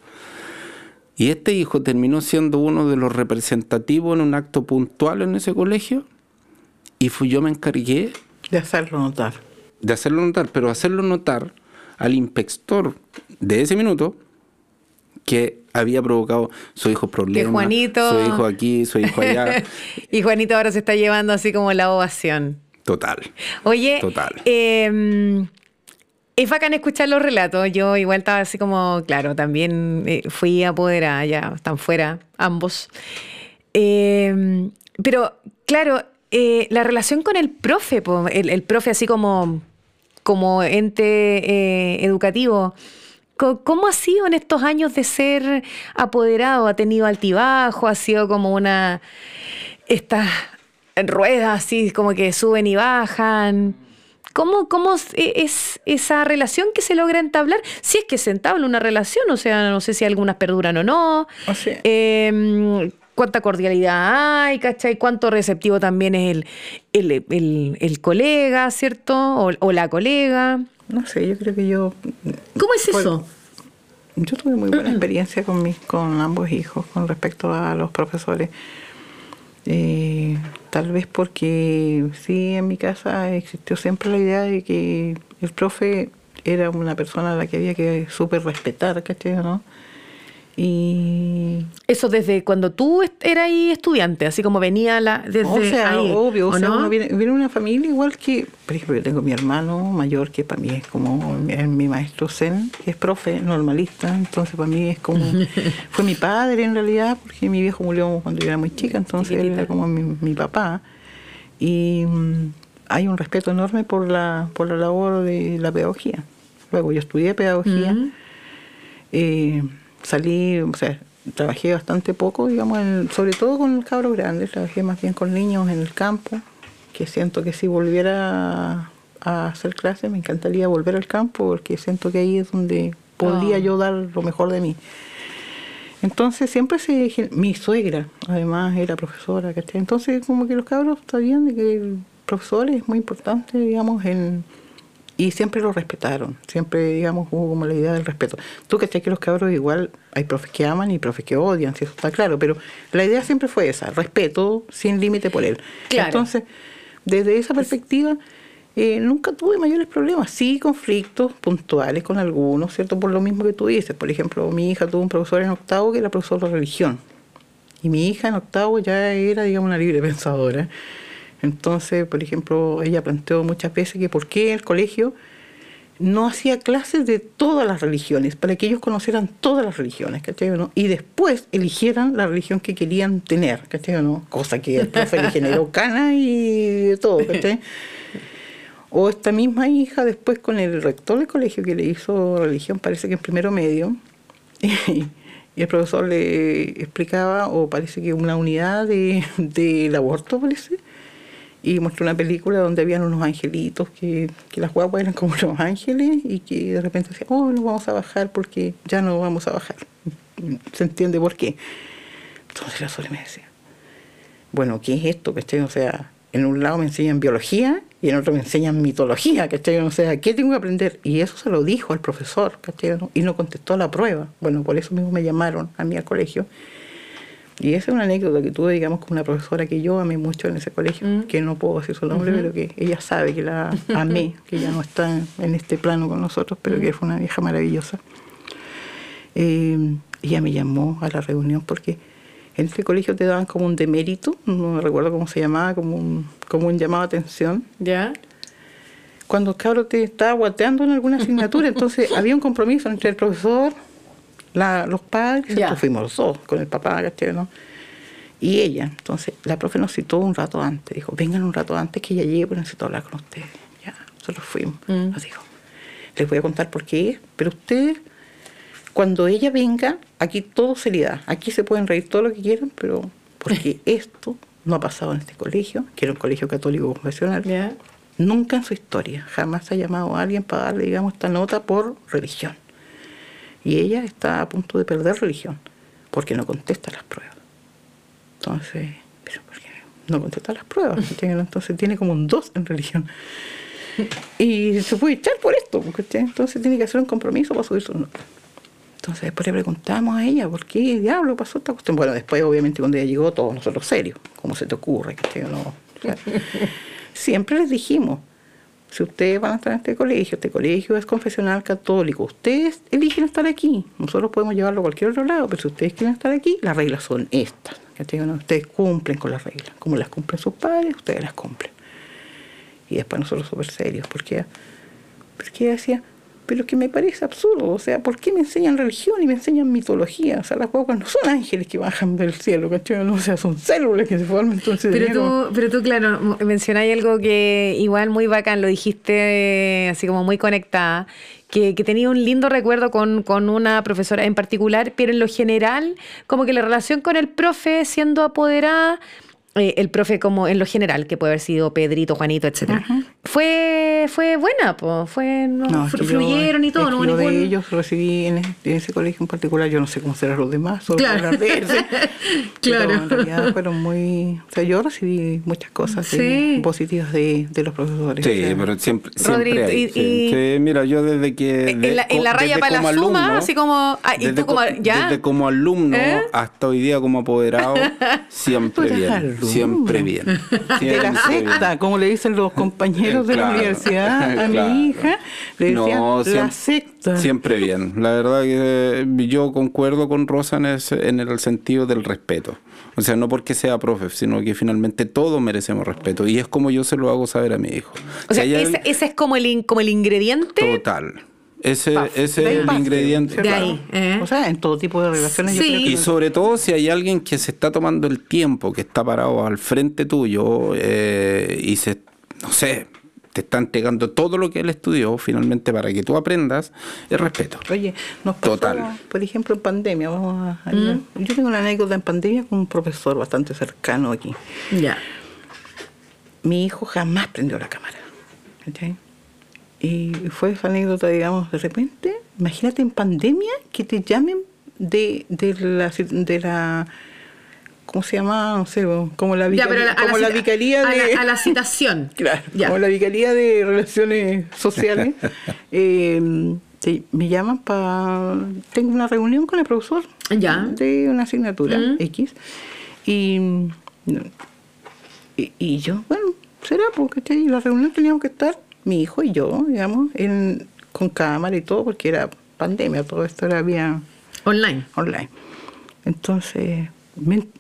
Y este hijo terminó siendo uno de los representativos en un acto puntual en ese colegio y fui, yo me encargué de hacerlo notar. De hacerlo notar, pero hacerlo notar al inspector de ese minuto que había provocado su hijo problemas. Juanito... Su hijo aquí, su hijo allá. y Juanito ahora se está llevando así como la ovación. Total. Oye, Total. Eh, es bacán escuchar los relatos. Yo igual estaba así como, claro, también eh, fui apoderada, ya están fuera ambos. Em, pero, claro, eh, la relación con el profe, el, el, profe así como, como ente eh, educativo, ¿Cómo ha sido en estos años de ser apoderado? ¿Ha tenido altibajo? ¿Ha sido como una... estas ruedas así como que suben y bajan? ¿Cómo, ¿Cómo es esa relación que se logra entablar? Si es que se entabla una relación, o sea, no sé si algunas perduran o no. Em, ¿Cuánta cordialidad hay? ¿Cachai? ¿Cuánto receptivo también es el, el, colega, ¿cierto? O, o, la colega. No sé, yo creo que yo... ¿Cómo es eso? Yo tuve muy buena experiencia con, mis, con ambos hijos con respecto a los profesores. Eh, tal vez porque sí, en mi casa existió siempre la idea de que el profe era una persona a la que había que súper respetar, ¿cachai? ¿no? Y eso desde cuando tú eras estudiante, así como venía la desde o sea, obvio, o, sea, uno viene, viene, una familia igual que, por ejemplo, yo tengo mi hermano mayor que para mí es como mi, maestro Zen, que es profe, normalista, entonces para mí es como fue mi padre en realidad, porque mi viejo murió cuando yo era muy chica, entonces él era como mi, papá y mm, hay un respeto enorme por la por la labor de la pedagogía. Luego yo estudié pedagogía. eh, salí, o sea, trabajé bastante poco, digamos, sobre todo con el cabro grande, trabajé más bien con niños en el campo, que siento que si volviera a hacer clases me encantaría volver al campo porque siento que ahí es donde podría ah. yo dar lo mejor de mí. Entonces siempre se... Mi suegra, además, era profesora, ¿cachai? Entonces como que los cabros sabían de que el profesor es muy importante, digamos, en y siempre lo respetaron, siempre, digamos, hubo como la idea del respeto. Tú que que los cabros igual, hay profes que aman y profes que odian, si eso está claro, pero la idea siempre fue esa, respeto sin límite por él. Entonces, desde esa perspectiva, eh, nunca tuve mayores problemas, sí conflictos puntuales con algunos, ¿cierto? Por lo mismo que tú dices, por ejemplo, mi hija tuvo un profesor en octavo que era profesor de religión, y mi hija en octavo ya era, digamos, una libre pensadora. Entonces, por ejemplo, ella planteó muchas veces que por qué el colegio no hacía clases de todas las religiones, para que ellos conocieran todas las religiones, ¿cachai? ¿no? Y después eligieran la religión que querían tener, ¿cachai? ¿no? Cosa que el profe le generó cana y todo, ¿cachai? O esta misma hija después con el rector del colegio que le hizo religión, parece que en primero medio, y, el profesor le explicaba, o parece que una unidad de, del aborto, parece, y mostré una película donde habían unos angelitos, que, que las guaguas eran como los ángeles y que de repente decían, oh, no vamos a bajar porque ya no vamos a bajar. ¿Se entiende por qué? Entonces la Sole me decía, bueno, ¿qué es esto? ¿Cachai? O sea, en un lado me enseñan biología y en otro me enseñan mitología, ¿cachai? O sea, ¿qué tengo que aprender? Y eso se lo dijo al profesor, ¿cachai? Y no contestó la prueba. Bueno, por eso mismo me llamaron a mí al colegio y esa es una anécdota que tuve, digamos, con una profesora que yo amé mucho en ese colegio, mm. que no puedo decir su nombre, pero que ella sabe que la amé, que ya no está en este plano con nosotros, pero que fue una vieja maravillosa. Eh, ella me llamó a la reunión porque en este colegio te daban como un demérito, no me recuerdo cómo se llamaba, como un, como un llamado a atención. ¿Ya? Cuando el cabro te estaba guateando en alguna asignatura, entonces había un compromiso entre el profesor, la, los padres, fuimos los dos, con el papá, ¿no? Y ella, entonces la profe nos citó un rato antes, dijo, vengan un rato antes que ella llegue, pero necesito hablar con ustedes. Ya, nosotros fuimos. Mm. Nos dijo, les voy a contar por qué, pero ustedes, cuando ella venga, aquí todo se le da. Aquí se pueden reír todo lo que quieran, pero porque esto no ha pasado en este colegio, que era un colegio católico confesional. Nunca en su historia, jamás ha llamado a alguien para darle, digamos, esta nota por religión. Y ella está a punto de perder religión porque no contesta las pruebas. Entonces, ¿pero por qué no contesta las pruebas? Entonces tiene como un 2 en religión. Y se puede echar por esto, entonces tiene que hacer un compromiso para subir su nota. Entonces después le preguntamos a ella, ¿por qué diablo pasó esta cuestión? Bueno, después obviamente cuando ella llegó, todos nosotros serios, ¿cómo se te ocurre? No, siempre les dijimos, si ustedes van a estar en este colegio, este colegio es confesional católico, ustedes eligen estar aquí. Nosotros podemos llevarlo a cualquier otro lado, pero si ustedes quieren estar aquí, las reglas son estas. Ustedes cumplen con las reglas. Como las cumplen sus padres, ustedes las cumplen. Y después nosotros súper serios, porque, porque decía, pero que me parece absurdo. O sea, ¿por qué me enseñan religión y me enseñan mitología? O sea, las guaguas no son ángeles que bajan del cielo, ¿cachai? O sea, son células que se forman. Entonces, pero, tú, pero tú, claro, mencionáis algo que igual muy bacán, lo dijiste así como muy conectada. Que, que, tenía un lindo recuerdo con, con, una profesora en particular, pero en lo general, como que la relación con el profe siendo apoderada eh, el profe como en lo general, que puede haber sido Pedrito, Juanito, etcétera, fue, fue buena, pues, fue, no, fluyeron y todo. no, yo de ellos recibí en, ese colegio en particular, yo no sé cómo serán los demás, solo claro. hablar de ese. claro. en realidad fueron muy, o sea, yo recibí muchas cosas positivas de, de, los profesores. Sí, pero siempre, siempre hay, y, mira, yo desde que... en, la, en la raya para la suma, así como... Ah, y tú como, ¿ya? Desde como alumno ¿Eh? hasta hoy día como apoderado, siempre bien. Siempre bien. de la secta, como le dicen los compañeros de la universidad a mi hija, le decían no, la secta. Siempre bien. La verdad que eh, yo concuerdo con Rosa en, en el sentido del respeto. O sea, no porque sea profe, sino que finalmente todos merecemos respeto. Y es como yo se lo hago saber a mi hijo. O sea, ese, es como el, como el ingrediente. Total. Ese, es el ingrediente. De ahí, ¿eh? O sea, en todo tipo de relaciones. Y sobre todo si hay alguien que se está tomando el tiempo, que está parado al frente tuyo eh, y se, no sé, te está entregando todo lo que él estudió finalmente para que tú aprendas, el respeto. Oye, nos pasó, Total. por ejemplo, en pandemia, vamos a, mm. yo tengo una anécdota en pandemia con un profesor bastante cercano aquí. Ya. Mi hijo jamás prendió la cámara. ¿okay? Y fue esa anécdota, digamos, de repente, imagínate en pandemia que te llamen de, de la... De la ¿Cómo se llama? No sé, como la, vicaría, como la, vicaría de... A la, citación. claro, como la vicaría de relaciones sociales. eh, me llaman para... Tengo una reunión con el profesor ya. de una asignatura mm. X. Y, y, y, yo, bueno, será porque la reunión teníamos que estar mi hijo y yo, digamos, en, con cámara y todo, porque era pandemia, todo esto era vía... Online. Online. Entonces,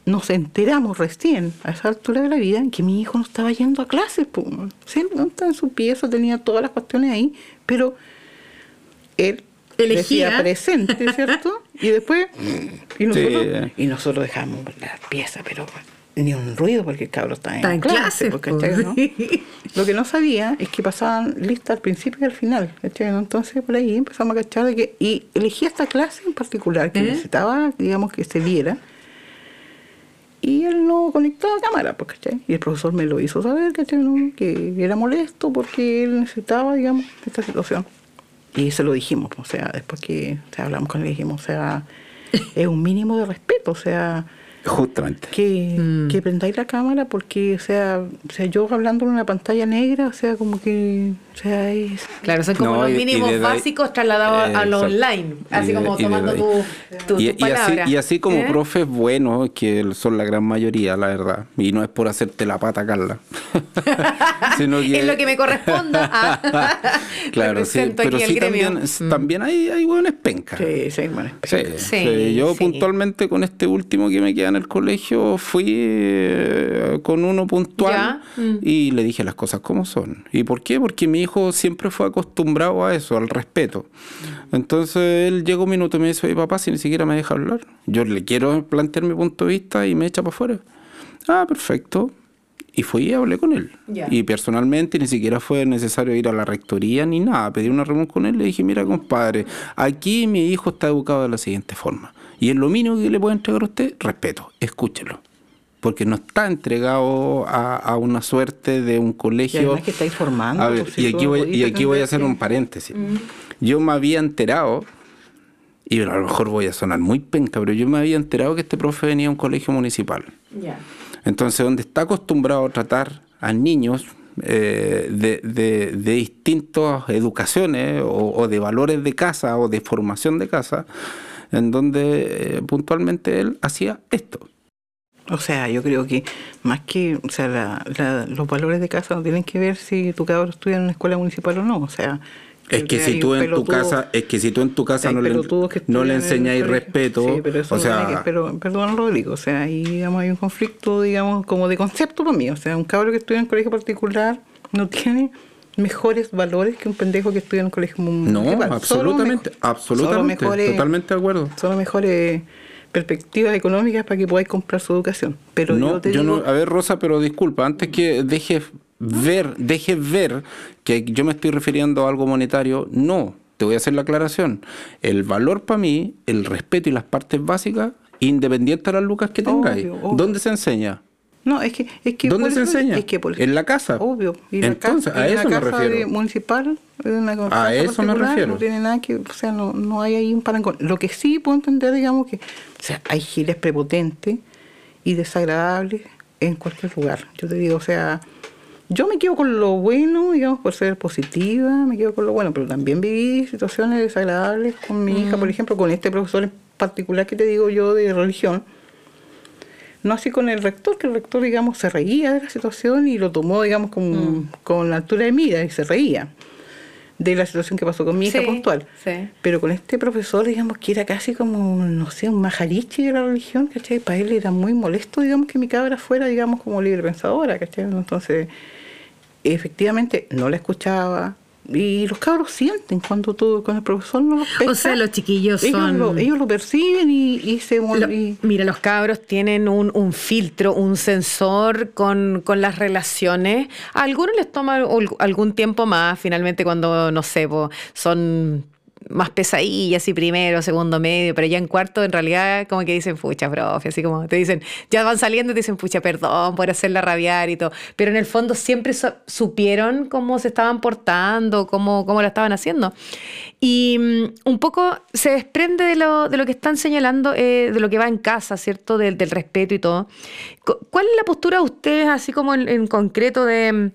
nos enteramos recién, a esa altura de la vida, que mi hijo no estaba yendo a clases. Pues. Sí, estaba en su pieza, tenía todas las cuestiones ahí, pero él Elegía. decía presente, ¿cierto? y después, y nosotros, y nosotros dejamos la pieza, pero ni un ruido porque el cabro está en, clase. porque, Lo que no sabía es que pasaban listas al principio y al final. Entonces por ahí empezamos a cachar de que. Y elegí esta clase en particular que ¿Eh? necesitaba, digamos, que se viera. Y él no conectaba cámara, pues, ¿cachai? Y el profesor me lo hizo saber, ¿cachai? ¿no? Que era molesto porque él necesitaba, digamos, esta situación. Y se lo dijimos, o sea, después que o sea, hablamos con él, dijimos, o sea, es un mínimo de respeto, o sea, Justamente. que, Mm. que prendáis la cámara porque, o sea, o sea, yo hablando en una pantalla negra, o sea, como que, Claro, son como No, los y- y mínimos desde ahí- básicos trasladados a lo Exacto. online, así Y como tomando ahí. tu, tu, y, tus y así, y así como ¿Eh? profes buenos, que son la gran mayoría, la verdad. Y no es por hacerte la pata, Carla. sino que, Es lo que me corresponda. Claro, sí, pero sí el gremio. también, también hay, hay buenos pencas. Sí, sí, bueno, Sí, Sí, sí. yo sí. puntualmente con este último que me queda en el colegio fui eh, con uno puntual Ya. Mm. y le dije las cosas como son. ¿Y por qué? Porque mi hijo siempre fue acostumbrado a eso, al respeto. Entonces él llegó un minuto y me dice, oye papá, si ni siquiera me deja hablar, yo le quiero plantear mi punto de vista y me echa para afuera. Ah, perfecto. Y fui y hablé con él. Y personalmente ni siquiera fue necesario ir a la rectoría ni nada. Pedí una reunión con él y le dije, mira compadre, aquí mi hijo está educado de la siguiente forma. Y es lo mínimo que le puedo entregar a usted, respeto, escúchelo. Porque no está entregado a, a una suerte de un Y colegio. además que estáis formando, A ver, pues, si y aquí no voy, y aquí voy a hacer un paréntesis. Yo me había enterado, y a lo mejor voy a sonar muy penca, pero yo me había enterado que este profe venía a un colegio municipal. Ya. Entonces, donde está acostumbrado a tratar a niños eh, de, de- de distintas educaciones o, o de valores de casa o de formación de casa, en donde eh, puntualmente él hacía esto. O sea, yo creo que más que, o sea, la- la- los valores de casa no tienen que ver si tu cabro estudia en una escuela municipal o no. O sea, Es que si tú en tu casa, es que si tú en tu casa no le, no le enseñáis respeto, Sí, pero eso o no sea, que- pero, perdón, Rodrigo, o sea, ahí digamos, hay un conflicto, digamos, como de concepto para mí. O sea, un cabro que estudia en un colegio particular no tiene mejores valores que un pendejo que estudia en un colegio no, municipal. Solo absolutamente, solo absolutamente, mejores- totalmente de acuerdo. Son mejores perspectivas económicas para que podáis comprar su educación. Pero no, yo te yo digo, no, a ver Rosa, pero disculpa, antes que dejes ver, dejes ver que yo me estoy refiriendo a algo monetario, no, te voy a hacer la aclaración. El valor para mí, el respeto y las partes básicas, independiente de las lucas que tengáis. Obvio, obvio. ¿Dónde se enseña? No, es que, es que ¿Dónde se eso- enseña? Es que por- En la casa. Obvio. Y la Entonces, casa- a la eso me casa refiero. municipal, una A eso me refiero. No tiene nada que, o sea, no, no hay ahí un parangón. Lo que sí puedo entender, digamos, que, o sea, hay giles prepotentes y desagradables en cualquier lugar. Yo te digo, o sea, yo me quedo con lo bueno, digamos, por ser positiva, me quedo con lo bueno, pero también viví situaciones desagradables con mi hija, por ejemplo, con este profesor en particular que te digo yo de religión. No así con el rector, que el rector, digamos, se reía de la situación y lo tomó, digamos, con, con la altura de mira y se reía de la situación que pasó con mi hija Sí, puntual. sí. Pero con este profesor, digamos, que era casi como, no sé, un majarichi de la religión, ¿cachai? Para él era muy molesto, digamos, que mi cabra fuera, digamos, como libre pensadora, ¿cachai? Entonces, efectivamente, no la escuchaba. Y los cabros sienten cuando tú, cuando el profesor no los pesca. O sea, los chiquillos ellos son- Lo, ellos lo perciben y, y se... Lo- y- mira, los cabros tienen un, un filtro, un sensor con, con las relaciones. A algunos les toma algún tiempo más, finalmente cuando, no sé, son más pesadillas y primero, segundo medio, pero ya en cuarto en realidad como que dicen, pucha, profe, así como te dicen, ya van saliendo te dicen, pucha, perdón por hacerla rabiar y todo, pero en el fondo siempre su- supieron cómo se estaban portando, cómo, cómo la estaban haciendo. Y mm, un poco se desprende de lo, de lo que están señalando, eh, de lo que va en casa, ¿cierto? Del, del respeto y todo. Cu- ¿Cuál es la postura de ustedes, así como en, concreto, de,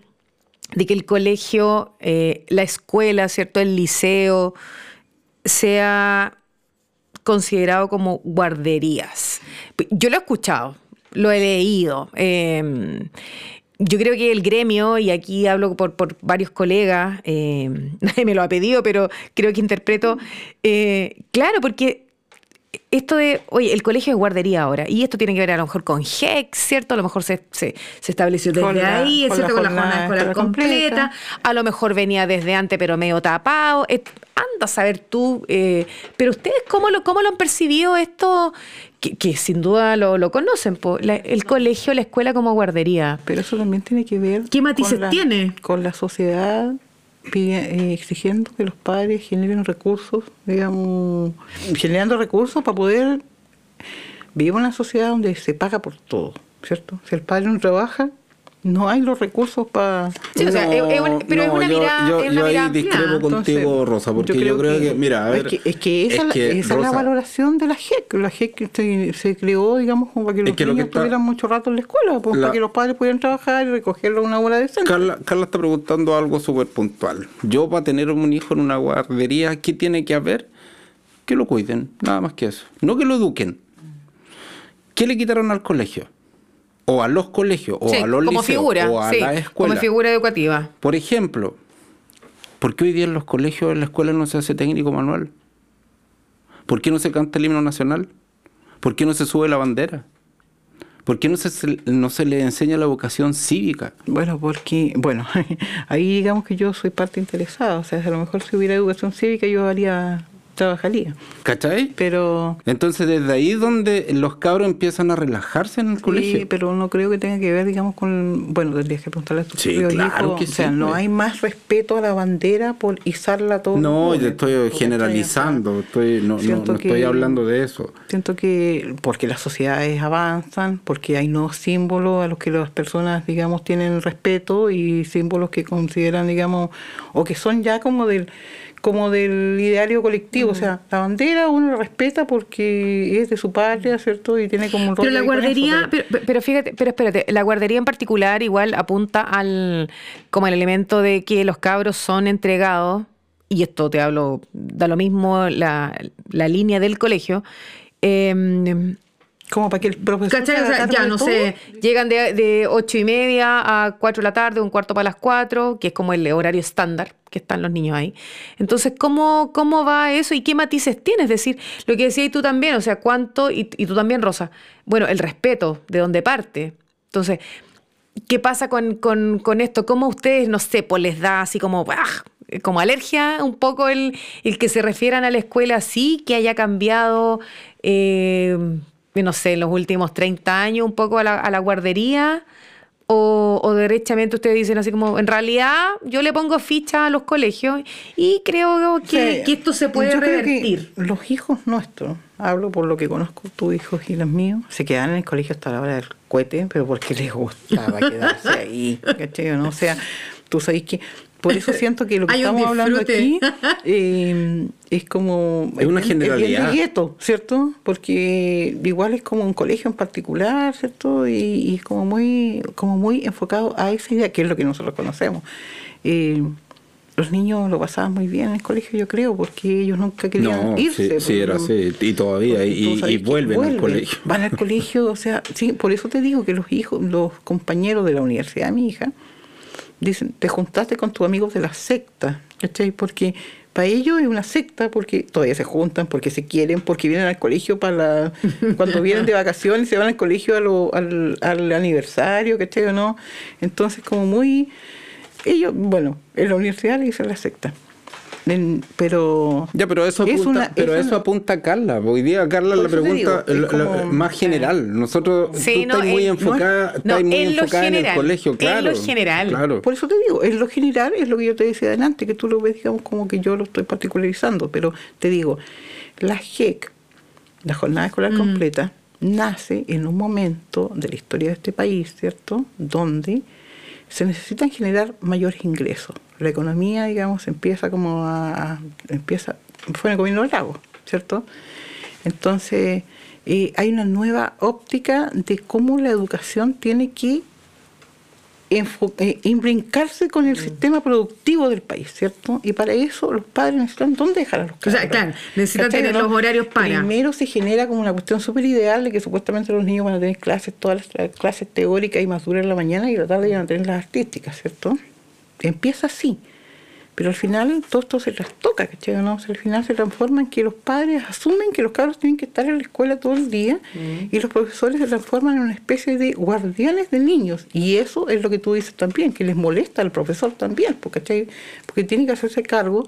de que el colegio, eh, la escuela, ¿cierto? El liceo, sea considerado como guarderías. Yo lo he escuchado, lo he leído. eh, yo creo que el gremio, y aquí hablo por, por varios colegas, eh, nadie me lo ha pedido, pero creo que interpreto, eh, claro, porque esto de, oye, el colegio es guardería ahora, y esto tiene que ver a lo mejor con GEX, ¿cierto? A lo mejor se, se, se estableció desde ahí, ¿cierto? Con la jornada escolar completa. completa. A lo mejor venía desde antes, pero medio tapado. Anda a saber tú. eh, pero ustedes, ¿cómo lo, cómo lo han percibido esto? Que, que sin duda lo, lo conocen, po, la- el colegio, la escuela como guardería. Pero eso también tiene que ver... ¿Qué matices con la- tiene? Con la sociedad pide- eh, exigiendo que los padres generen recursos, digamos, generando recursos para poder vivir en una sociedad donde se paga por todo. ¿cierto? Si el padre no trabaja, no hay los recursos para... Sí, o sea, es- es un- pero es una yo, mirada- yo- es una yo ahí amplia. discrepo contigo, Entonces, Rosa, porque yo yo creo, que, que- mira, a ver, es que, es que esa, es la- que, esa es la Rosa, valoración de la GEC. La GEC se, se creó, digamos, como para que los que lo que niños está- tuvieran mucho rato en la escuela, pues, La- para que los padres pudieran trabajar y recogerlo a una hora decente. Carla, Carla está preguntando algo súper puntual. Yo para tener un hijo en una guardería, ¿qué tiene que haber? Que lo cuiden, nada más que eso. No que lo eduquen. ¿Qué le quitaron al colegio? O a los colegios, o Sí, a los como liceos, figura, o a sí, la como escuela. figura educativa. Por ejemplo, ¿por qué hoy día en los colegios, en la escuela no se hace técnico manual? ¿Por qué no se canta el himno nacional? ¿Por qué no se sube la bandera? ¿Por qué no se, no se le enseña la vocación cívica? Bueno, porque, bueno, ahí digamos que yo soy parte interesada. O sea, a lo mejor si hubiera educación cívica yo haría, trabajaría. ¿Cachai? Pero Entonces desde ahí es donde los cabros empiezan a relajarse en el Sí, colegio. pero no creo que tenga que ver, digamos, con... Bueno, tendrías que preguntarle a tus Sí, claro hijos. que O sea, sí, no pues. hay más respeto a la bandera por izarla todo. No, yo estoy generalizando, estoy, no, no, no estoy hablando de eso. Siento que porque las sociedades avanzan, porque hay nuevos símbolos a los que las personas, digamos, tienen respeto y símbolos que consideran, digamos, o que son ya como del como del ideario colectivo, o sea, la bandera uno la respeta porque es de su patria, ¿cierto? Y tiene como un rol Pero la eso, guardería, pero- pero, pero fíjate, pero espérate, la guardería en particular igual apunta al como el elemento de que los cabros son entregados, y esto te hablo, da lo mismo la, la línea del colegio. eh, Como para que el profesor. ¿Cachai? O sea, ya, no todo. sé, llegan de, de ocho y media a cuatro de la tarde, un cuarto para las cuatro, que es como el horario estándar que están los niños ahí. Entonces, ¿cómo, cómo va eso y qué matices tiene? Es decir, lo que decías tú también, o sea, cuánto, y, y tú también, Rosa, bueno, el respeto, de dónde parte. Entonces, ¿qué pasa con, con- con esto? ¿Cómo ustedes, no sé, pues les da así como, como alergia un poco el, el que se refieran a la escuela así, que haya cambiado, eh, no sé, en los últimos 30 años un poco a la, a la guardería? O, o derechamente ustedes dicen así como, en realidad yo le pongo ficha a los colegios y creo que, O sea, que esto se puede yo creo que revertir. los hijos nuestros, hablo por lo que conozco tus hijos y los míos, se quedan en el colegio hasta la hora del cohete, pero porque les gustaba quedarse ahí. ¿cachai no? O sea, tú sabes que. Por eso siento que lo que Hay estamos hablando aquí eh, es como. Es una generalidad. Es gueto, ¿cierto? Porque igual es como un colegio en particular, ¿cierto? Y, y es como muy, como muy enfocado a esa idea, que es lo que nosotros conocemos. Eh, los niños lo pasaban muy bien en el colegio, yo creo, porque ellos nunca querían No, irse. sí, sí, era así, y todavía, y, que vuelven al colegio. Van al colegio, o sea, sí, por eso te digo que los hijos, los compañeros de la universidad de mi hija, dicen, te juntaste con tus amigos de la secta, ¿cachai? Porque para ellos es una secta porque todavía se juntan, porque se quieren, porque vienen al colegio para la, cuando vienen de vacaciones se van al colegio a lo- al, al aniversario, ¿cachai o no? Entonces como muy, ellos, bueno, en la universidad le dicen la secta. En- pero Ya, pero eso es apunta, una- pero es eso una- apunta a Carla. Hoy día Carla la pregunta digo, es la- la- como- más general. Nosotros Sí, tú no, estás muy en- enfocada, no, estás muy en lo enfocada en el colegio, en claro. lo general. Claro. Por eso te digo, en lo general es lo que yo te decía adelante, que tú lo ves, digamos, como que yo lo estoy particularizando, pero te digo, la GEC, la jornada escolar Mm. completa, nace en un momento de la historia de este país, ¿cierto? Donde se necesitan generar mayores ingresos. La economía, digamos, empieza como a... a- empieza, fue en el gobierno de Lago, ¿cierto? Entonces, eh, hay una nueva óptica de cómo la educación tiene que eh, imbrincarse con Mm. el sistema productivo del país, ¿cierto? Y para eso los padres necesitan dónde dejar a los O sea, cabros. claro, necesitan ¿Cachai, tener los horarios para. Primero se genera como una cuestión súper ideal de que supuestamente los niños van a tener clases, todas las las clases teóricas y más duras en la mañana y en la tarde van a tener las artísticas, ¿cierto? Empieza así. Pero al final todo esto se trastoca, ¿cachai? ¿no? O sea, al final se transforma en que los padres asumen que los cabros tienen que estar en la escuela todo el día y los profesores se transforman en una especie de guardianes de niños. Y eso es lo que tú dices también, que les molesta al profesor también, porque, ¿cachai? porque tiene que hacerse cargo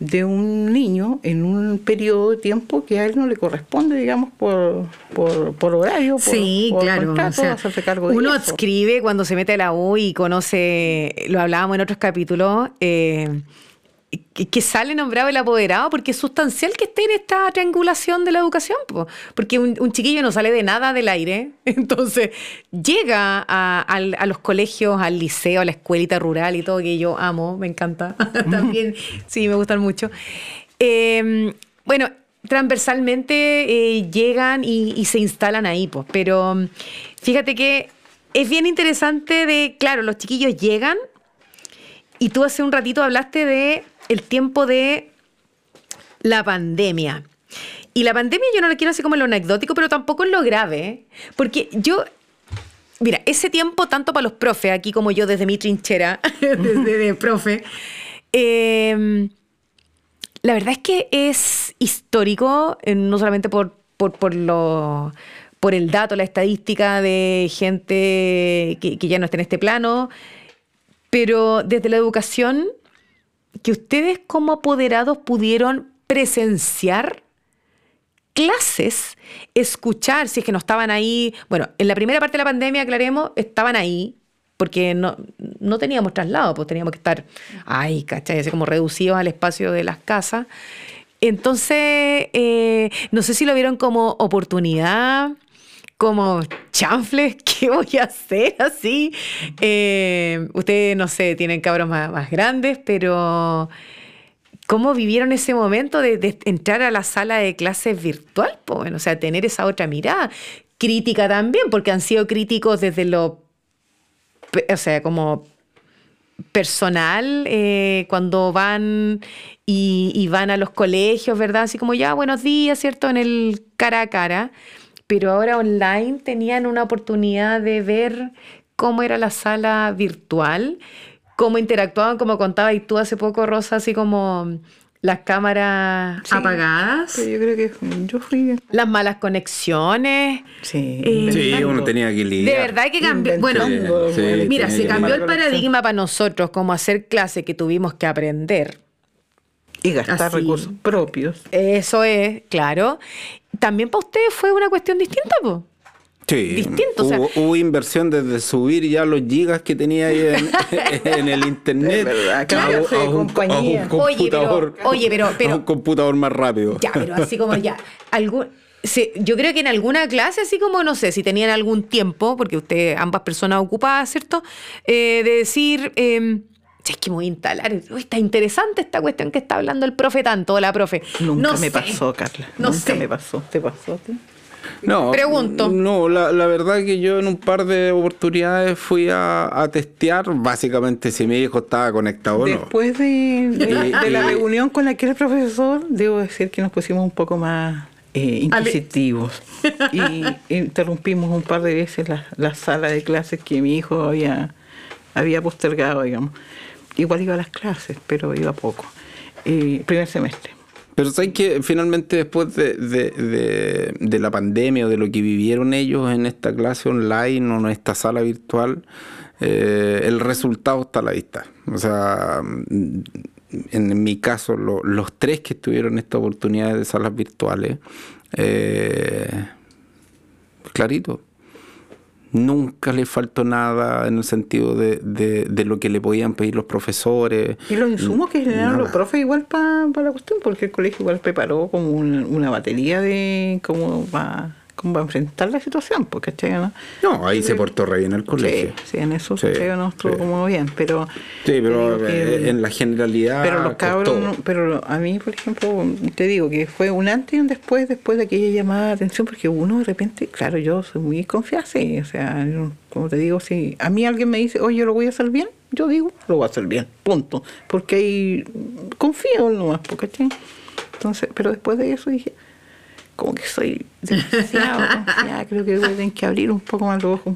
de un niño en un periodo de tiempo que a él no le corresponde, digamos, por, por, por horario, por, Sí, por claro. contrato, o sea, hacerse cargo de uno eso. adscribe cuando se mete a la U y conoce, lo hablábamos en otros capítulos, eh, que, sale nombrado el apoderado porque es sustancial que esté en esta triangulación de la educación, porque un, chiquillo no sale de nada del aire, entonces llega a, los colegios, al liceo, a la escuelita rural y todo que yo amo, me encanta, también. Sí, me gustan mucho. Em, bueno, transversalmente eh, llegan y, se instalan ahí, pues, pero fíjate que es bien interesante de, claro, los chiquillos llegan y tú hace un ratito hablaste de el tiempo de la pandemia. Y la pandemia yo no la quiero así como en lo anecdótico, pero tampoco en lo grave. Porque yo, mira, ese tiempo tanto para los profes, aquí como yo desde mi trinchera, desde de profe, em, la verdad es que es histórico, eh, no solamente por, por, lo, por el dato, la estadística de gente que ya no está en este plano, pero desde la educación que ustedes como apoderados pudieron presenciar clases, escuchar, si es que no estaban ahí, bueno, en la primera parte de la pandemia, aclaremos, estaban ahí, porque no, no teníamos traslado, pues teníamos que estar ahí, ¿cachai? Así como reducidos al espacio de las casas. Entonces, eh, no sé si lo vieron como oportunidad, como chanfles, ¿qué voy a hacer así? Eh, ustedes, no sé, tienen cabros más, grandes, pero ¿cómo vivieron ese momento de, entrar a la sala de clases virtual? Bueno, o sea, tener esa otra mirada. Crítica también, porque han sido críticos desde lo, o sea, como personal, eh, cuando van y van a los colegios, ¿verdad? Así como ya, buenos días, ¿cierto? En el cara a cara pero ahora online tenían una oportunidad de ver cómo era la sala virtual, cómo interactuaban, como contaba y tú hace poco, Rosa, así como las cámaras apagadas. yo creo que yo fui. Las malas conexiones. Sí, eh, sí uno tenía que lidiar. De verdad que cambió. Bueno, mira, se cambió el paradigma para nosotros, como hacer clase que tuvimos que aprender. Y gastar recursos propios. Eso es, claro también para ustedes fue una cuestión distinta, pues. Sí, Distinto, hubo, hubo, inversión desde subir ya los gigas que tenía ahí en, el internet verdad, claro, a, un, computador, oye, pero, pero, un computador más rápido. Ya, pero así como ya, algún, yo creo que en alguna clase, así como no sé, si tenían algún tiempo, porque ustedes, ambas personas ocupadas, ¿cierto? Eh, de decir, eh, es que voy a instalar, está interesante esta cuestión que está hablando el profe tanto, la profe. Nunca me pasó, Carla. No Nunca me pasó. ¿Te pasó a? No, Pregunto. No, la, la, verdad que yo en un par de oportunidades fui a, testear básicamente si mi hijo estaba conectado o no. Después de, la reunión con aquel profesor, debo decir que nos pusimos un poco más eh, inquisitivos y interrumpimos un par de veces la, la, sala de clases que mi hijo había, había postergado, digamos. Igual iba a las clases, pero iba poco. primer semestre. Pero sabes que finalmente después de, la pandemia o de lo que vivieron ellos en esta clase online o en esta sala virtual, eh, el resultado está a la vista. O sea, en, mi caso, los tres que tuvieron esta oportunidad de salas virtuales, eh, clarito, nunca le faltó nada en el sentido de, de, lo que le podían pedir los profesores. Y los insumos que generaron los profes igual para la cuestión, porque el colegio igual preparó como una batería de cómo va cómo va a enfrentar la situación, porque ¿no? No, ahí se portó re bien el colegio. Sí, en eso sí, no estuvo como bien, pero... Sí, pero eh, en la generalidad... Pero los cabros, pero a mí, por ejemplo, te digo que fue un antes y un después, después de aquella llamada de atención, porque uno de repente, claro, yo soy muy confiada, sí, o sea, como te digo, si a mí alguien me dice, oye, lo voy a hacer bien, yo digo, lo voy a hacer bien, punto, porque ahí confío nomás, porque entonces, pero después de eso dije, como que soy demasiado Creo que tienen que abrir un poco más los ojos.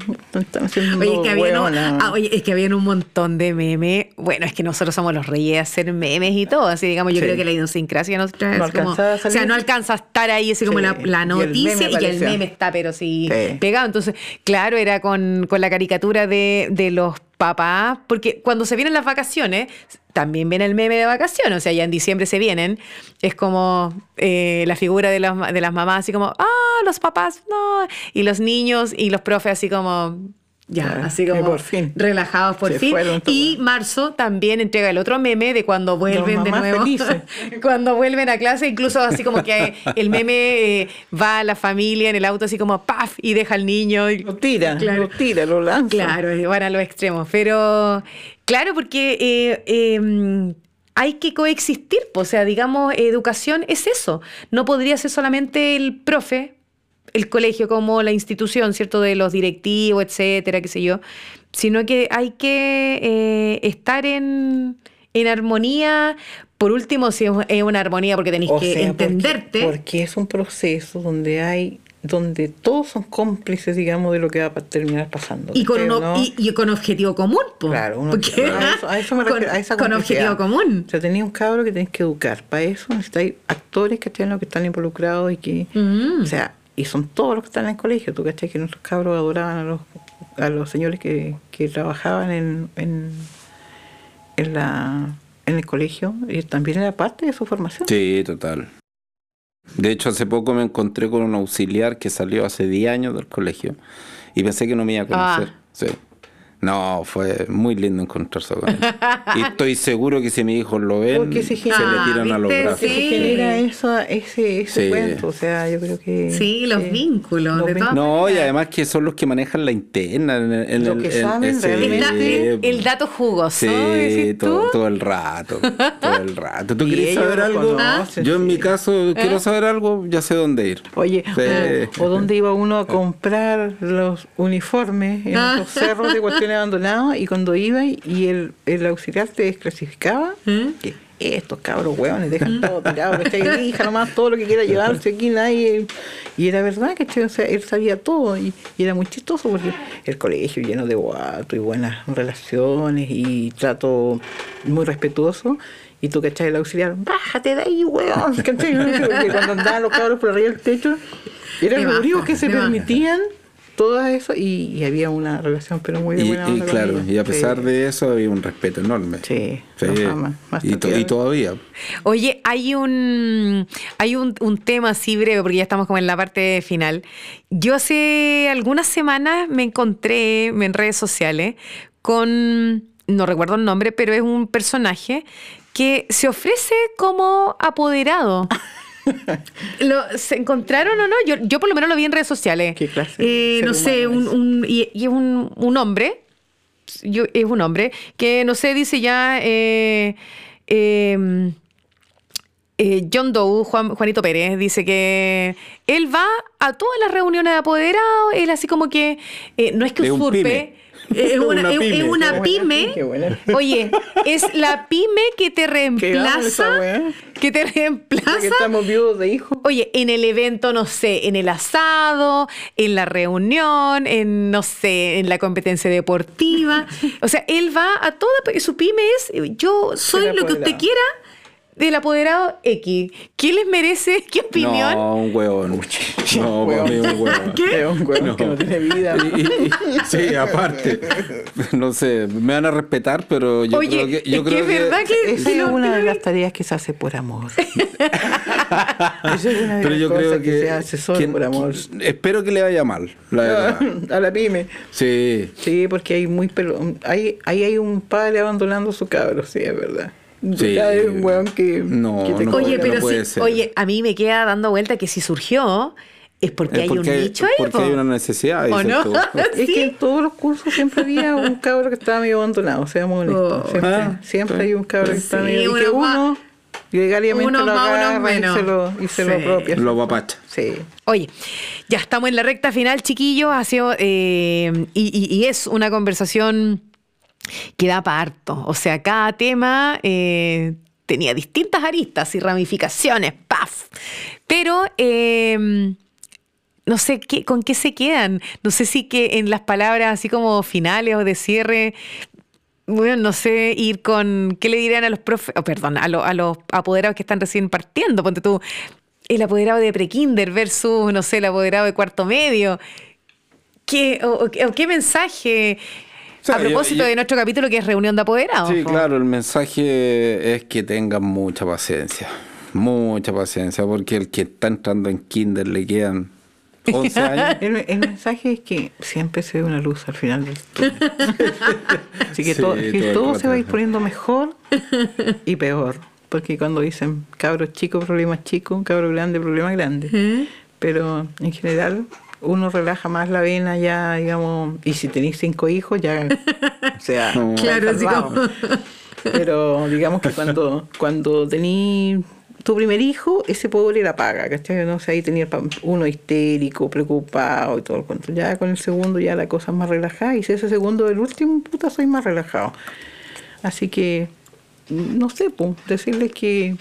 Oye, es que, había un, ah, oye, es que habían un montón de memes. Bueno, es que nosotros somos los reyes de hacer memes y todo. Así, digamos, yo creo que la idiosincrasia no, es como, O sea, no alcanza a estar ahí así como la, la, noticia y el, meme está, pero sí, pegado. Entonces, claro, era con, con la caricatura de, de los papás, porque cuando se vienen las vacaciones, también viene el meme de vacaciones, o sea, ya en diciembre se vienen, es como eh, la figura de, de las mamás, así como, ah, los papás, no, y los niños y los profes así como, Ya, Claro, así como por fin. relajados por Se fin. Y marzo también entrega el otro meme de cuando vuelven de nuevo. felices. cuando vuelven a clase, incluso así como que el meme eh, va a la familia en el auto así como paf y deja al niño. y- Lo tira, Claro. lo tira, lo lanza. Claro, van a los extremos. Pero claro, porque eh, eh, hay que coexistir. O sea, digamos, educación es eso. No podría ser solamente el profe, el colegio como la institución, ¿cierto? De los directivos, etcétera, qué sé yo. Sino que hay que eh, estar en, en armonía. Por último, si es una armonía porque tenéis que sea, porque- entenderte. Porque, es un proceso donde hay, donde todos son cómplices, digamos, de lo que va a terminar pasando. Y con, uno- ¿No? y, y con objetivo común, po. Claro, uno, Porque- a, eso, a eso me con, refiero, a esa con objetivo común. O sea, tenía un cabro que tenés que educar. Para eso necesitáis actores que estén que están involucrados y que. Mm. O sea, y son todos los que están en el colegio. Tú cachai que nuestros cabros adoraban a los, a los señores que, que trabajaban en, en, en, la, en el colegio y también era parte de su formación. Sí, total. De hecho, hace poco me encontré con un auxiliar que salió hace 10 años del colegio y pensé que no me iba a conocer. Ah. Sí. No, fue muy lindo encontrarse con él. y estoy seguro que si mis hijos lo ven, Porque se se, le tiran a los ¿viste? brazos. Que se Sí. genera esa, ese, ese Sí. cuento. O sea, yo creo que. Sí, los vínculos, los de todas. No, y además que son los que manejan la interna. En, el- en Lo el- que en saben ese- El, realmente. el dato jugoso, Sí, todo, todo el rato. Todo el rato. ¿Tú quieres saber algo? conocen, Yo en sí. mi caso ¿Eh? quiero saber algo, ya sé dónde ir. Oye, Sí. o, o dónde iba uno a comprar los uniformes en Ah. los cerros de cuestiones abandonadas y cuando iba y el, el auxiliar te desclasificaba, ¿Mm? que estos cabros hueones dejan todo tirado, que elija nomás todo lo que quiera llevarse aquí nadie. Y era verdad que o sea, él sabía todo y, y era muy chistoso porque el colegio lleno de guato y buenas relaciones y trato muy respetuoso. Y tú, ¿cachai? El auxiliar, bájate de ahí, weón. ¿Cachai? Porque cuando andaban los cabros por arriba del techo, eran los únicos que se más. Todo eso y, y había una relación, pero muy de Y, buena y claro, y a pesar Sí. de eso había un respeto enorme. Sí, Sí. no jamás, más Y, to- todavía. y todavía. Oye, hay un hay un, un tema así breve, porque ya estamos como en la parte final. Yo hace algunas semanas me encontré en redes sociales con, no recuerdo el nombre, pero es un personaje que se ofrece como apoderado. ¿Lo, ¿Se encontraron o no? Yo, yo por lo menos lo vi en redes sociales. ¿Qué clase Eh, no sé, un, un- y, y es un, un hombre, yo, es un hombre, que no sé, dice ya... eh, eh, eh, John Doe, Juan- Juanito Pérez, dice que él va a todas las reuniones de apoderados, él así como que eh, no es que Es un usurpe, pyme. es una, Una es- es pyme. una pyme. buena. Oye, es la pyme que te reemplaza, que te reemplaza estamos viudos de hijos. Oye, en el evento, no sé, en el asado, en la reunión, en, no sé, en la competencia deportiva. O sea, él va a toda, porque su pyme es, yo soy lo que usted quiera del apoderado X. ¿Qué les merece? ¿Qué opinión? No, un huevón. No, para mí un huevón. Es un hueón que no tiene vida. Y- y- y- sí, aparte. No sé, me van a respetar, pero yo Oye, creo que. Yo es que creo es verdad que- Esa es no una de las tareas que se hace por amor. Esa es una de Pero las yo cosas creo que. se hace solo que- por amor. Espero que le vaya mal, la verdad. a la pyme. Sí. Sí, porque hay muy pelo. Hay, ahí hay un padre abandonando a su cabro, sí, es verdad. Sí. Ya es un weón que. No, que te no. Oye, no pero puede sí, ser. oye, a mí me queda dando vuelta que si surgió es porque Es hay porque, un nicho ahí. porque po. hay una necesidad. ¿O no? Es que en todos los cursos siempre había un cabro que estaba medio abandonado, seamos honestos. Oh. Siempre, Ah, siempre sí. hay un cabro que está Sí, medio. Y que unos más- uno legariamente unos lo más, unos agarra y menos. se lo, y se lo Sí. apropia. Lo apapacha. Sí. Oye, ya estamos en la recta final, chiquillos. Ha sido, eh, y, y- y es una conversación que da para harto. O sea, cada tema eh, tenía distintas aristas y ramificaciones, ¡paf! Pero eh, no sé qué, con qué se quedan. No sé si que en las palabras así como finales o de cierre. Bueno, no sé, ir con. ¿Qué le dirían a los profes? oh, perdón, a, lo- los apoderados que están recién partiendo? Ponte tú, el apoderado de prekinder versus, no sé, el apoderado de cuarto medio. ¿Qué, o qué mensaje? O sea, a propósito yo- de nuestro capítulo que es reunión de apoderados. Sí, claro, el mensaje es que tengan mucha paciencia. Mucha paciencia, porque el que está entrando en kinder le quedan 11 años. El, el mensaje es que siempre se ve una luz al final del túnel. Así que Sí, todo, que todo se va a ir poniendo mejor y peor. Porque cuando dicen cabros chicos, problemas chicos, cabro grande, problemas grandes. ¿Eh? Pero en general uno relaja más la vena ya, digamos, y si tenéis cinco hijos ya, o sea, Claro, como- Pero digamos que cuando, cuando tení tu primer hijo, ese pobre la paga, ¿cachai? No sé, ahí tenía uno histérico, preocupado y todo el cuento. Ya con el segundo ya la cosa es más relajada y si ese segundo el último, puta, soy más relajado. Así que, no sé, pues, decirles que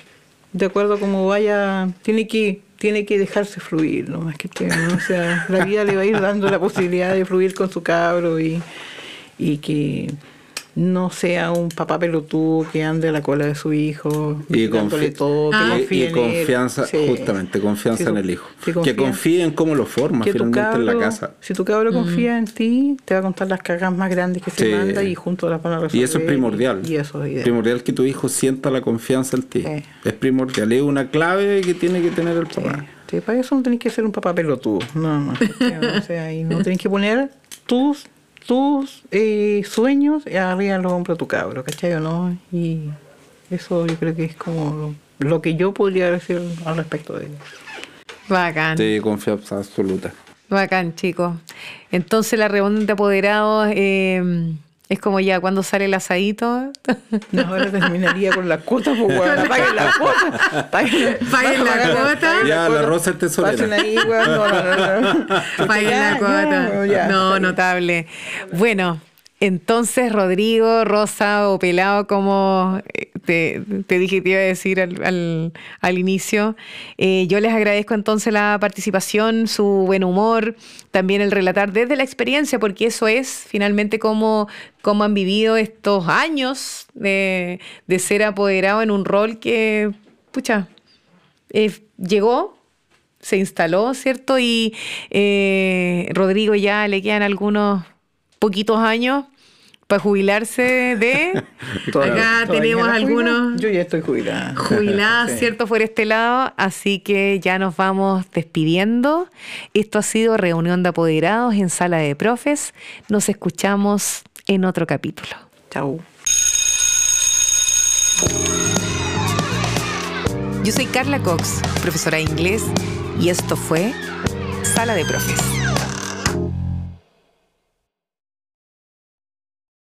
de acuerdo a cómo vaya, tiene que tiene que dejarse fluir, ¿no? Más que ¿no? o sea, la vida le va a ir dando la posibilidad de fluir con su cabro y, y que no sea un papá pelotudo que ande a la cola de su hijo, Y, dándole confi- todo, que y- confíe y en él. confianza, Sí. justamente, confianza Sí, en el hijo. sí, que confíe en cómo lo forma finalmente en la cabro- casa. Si tu cabro confía en ti, te va a contar las cagas más grandes que se manda y juntos las van a resolver. Y eso es primordial. Y eso es primordial que tu hijo sienta la confianza en ti. Sí. Es primordial. Es una clave que tiene que tener el Sí, papá. sí, para eso no tenés que ser un papá pelotudo. No, no. o sea, y no tenés que poner tus, tus eh, sueños arriba de los hombros de tu cabro, ¿cachai o no? Y eso yo creo que es como lo, lo que yo podría decir al respecto de ello. Bacán. Sí, confianza absoluta. Bacán, chicos. Entonces la reunión de apoderados eh, es como ya cuando sale el asadito. No, ahora terminaría con la cuota, pues, weón. Paguen la cuota. Paguen, Paguen la cuota. Ya, la rosa es tesorera. Pasen ahí, weón. No, no, no. no. Paguen Ya, la cuota. ya, no, notable. Bueno, entonces Rodrigo, Rosa o Pelado, como eh, te, te dije te iba a decir al inicio, eh, yo les agradezco entonces la participación, su buen humor, también el relatar desde la experiencia, porque eso es finalmente cómo, cómo han vivido estos años de, de ser apoderado en un rol que, pucha, eh, llegó, se instaló, ¿cierto? Y eh, Rodrigo ya le quedan algunos poquitos años para jubilarse de... Todavía- Acá todavía tenemos algunos Yo ya estoy jubilada. jubiladas, Sí. ¿cierto? Por este lado. Así que ya nos vamos despidiendo. Esto ha sido Reunión de Apoderados en Sala de Profes. Nos escuchamos en otro capítulo. Chau. Yo soy Carla Cox, profesora de inglés, y esto fue Sala de Profes.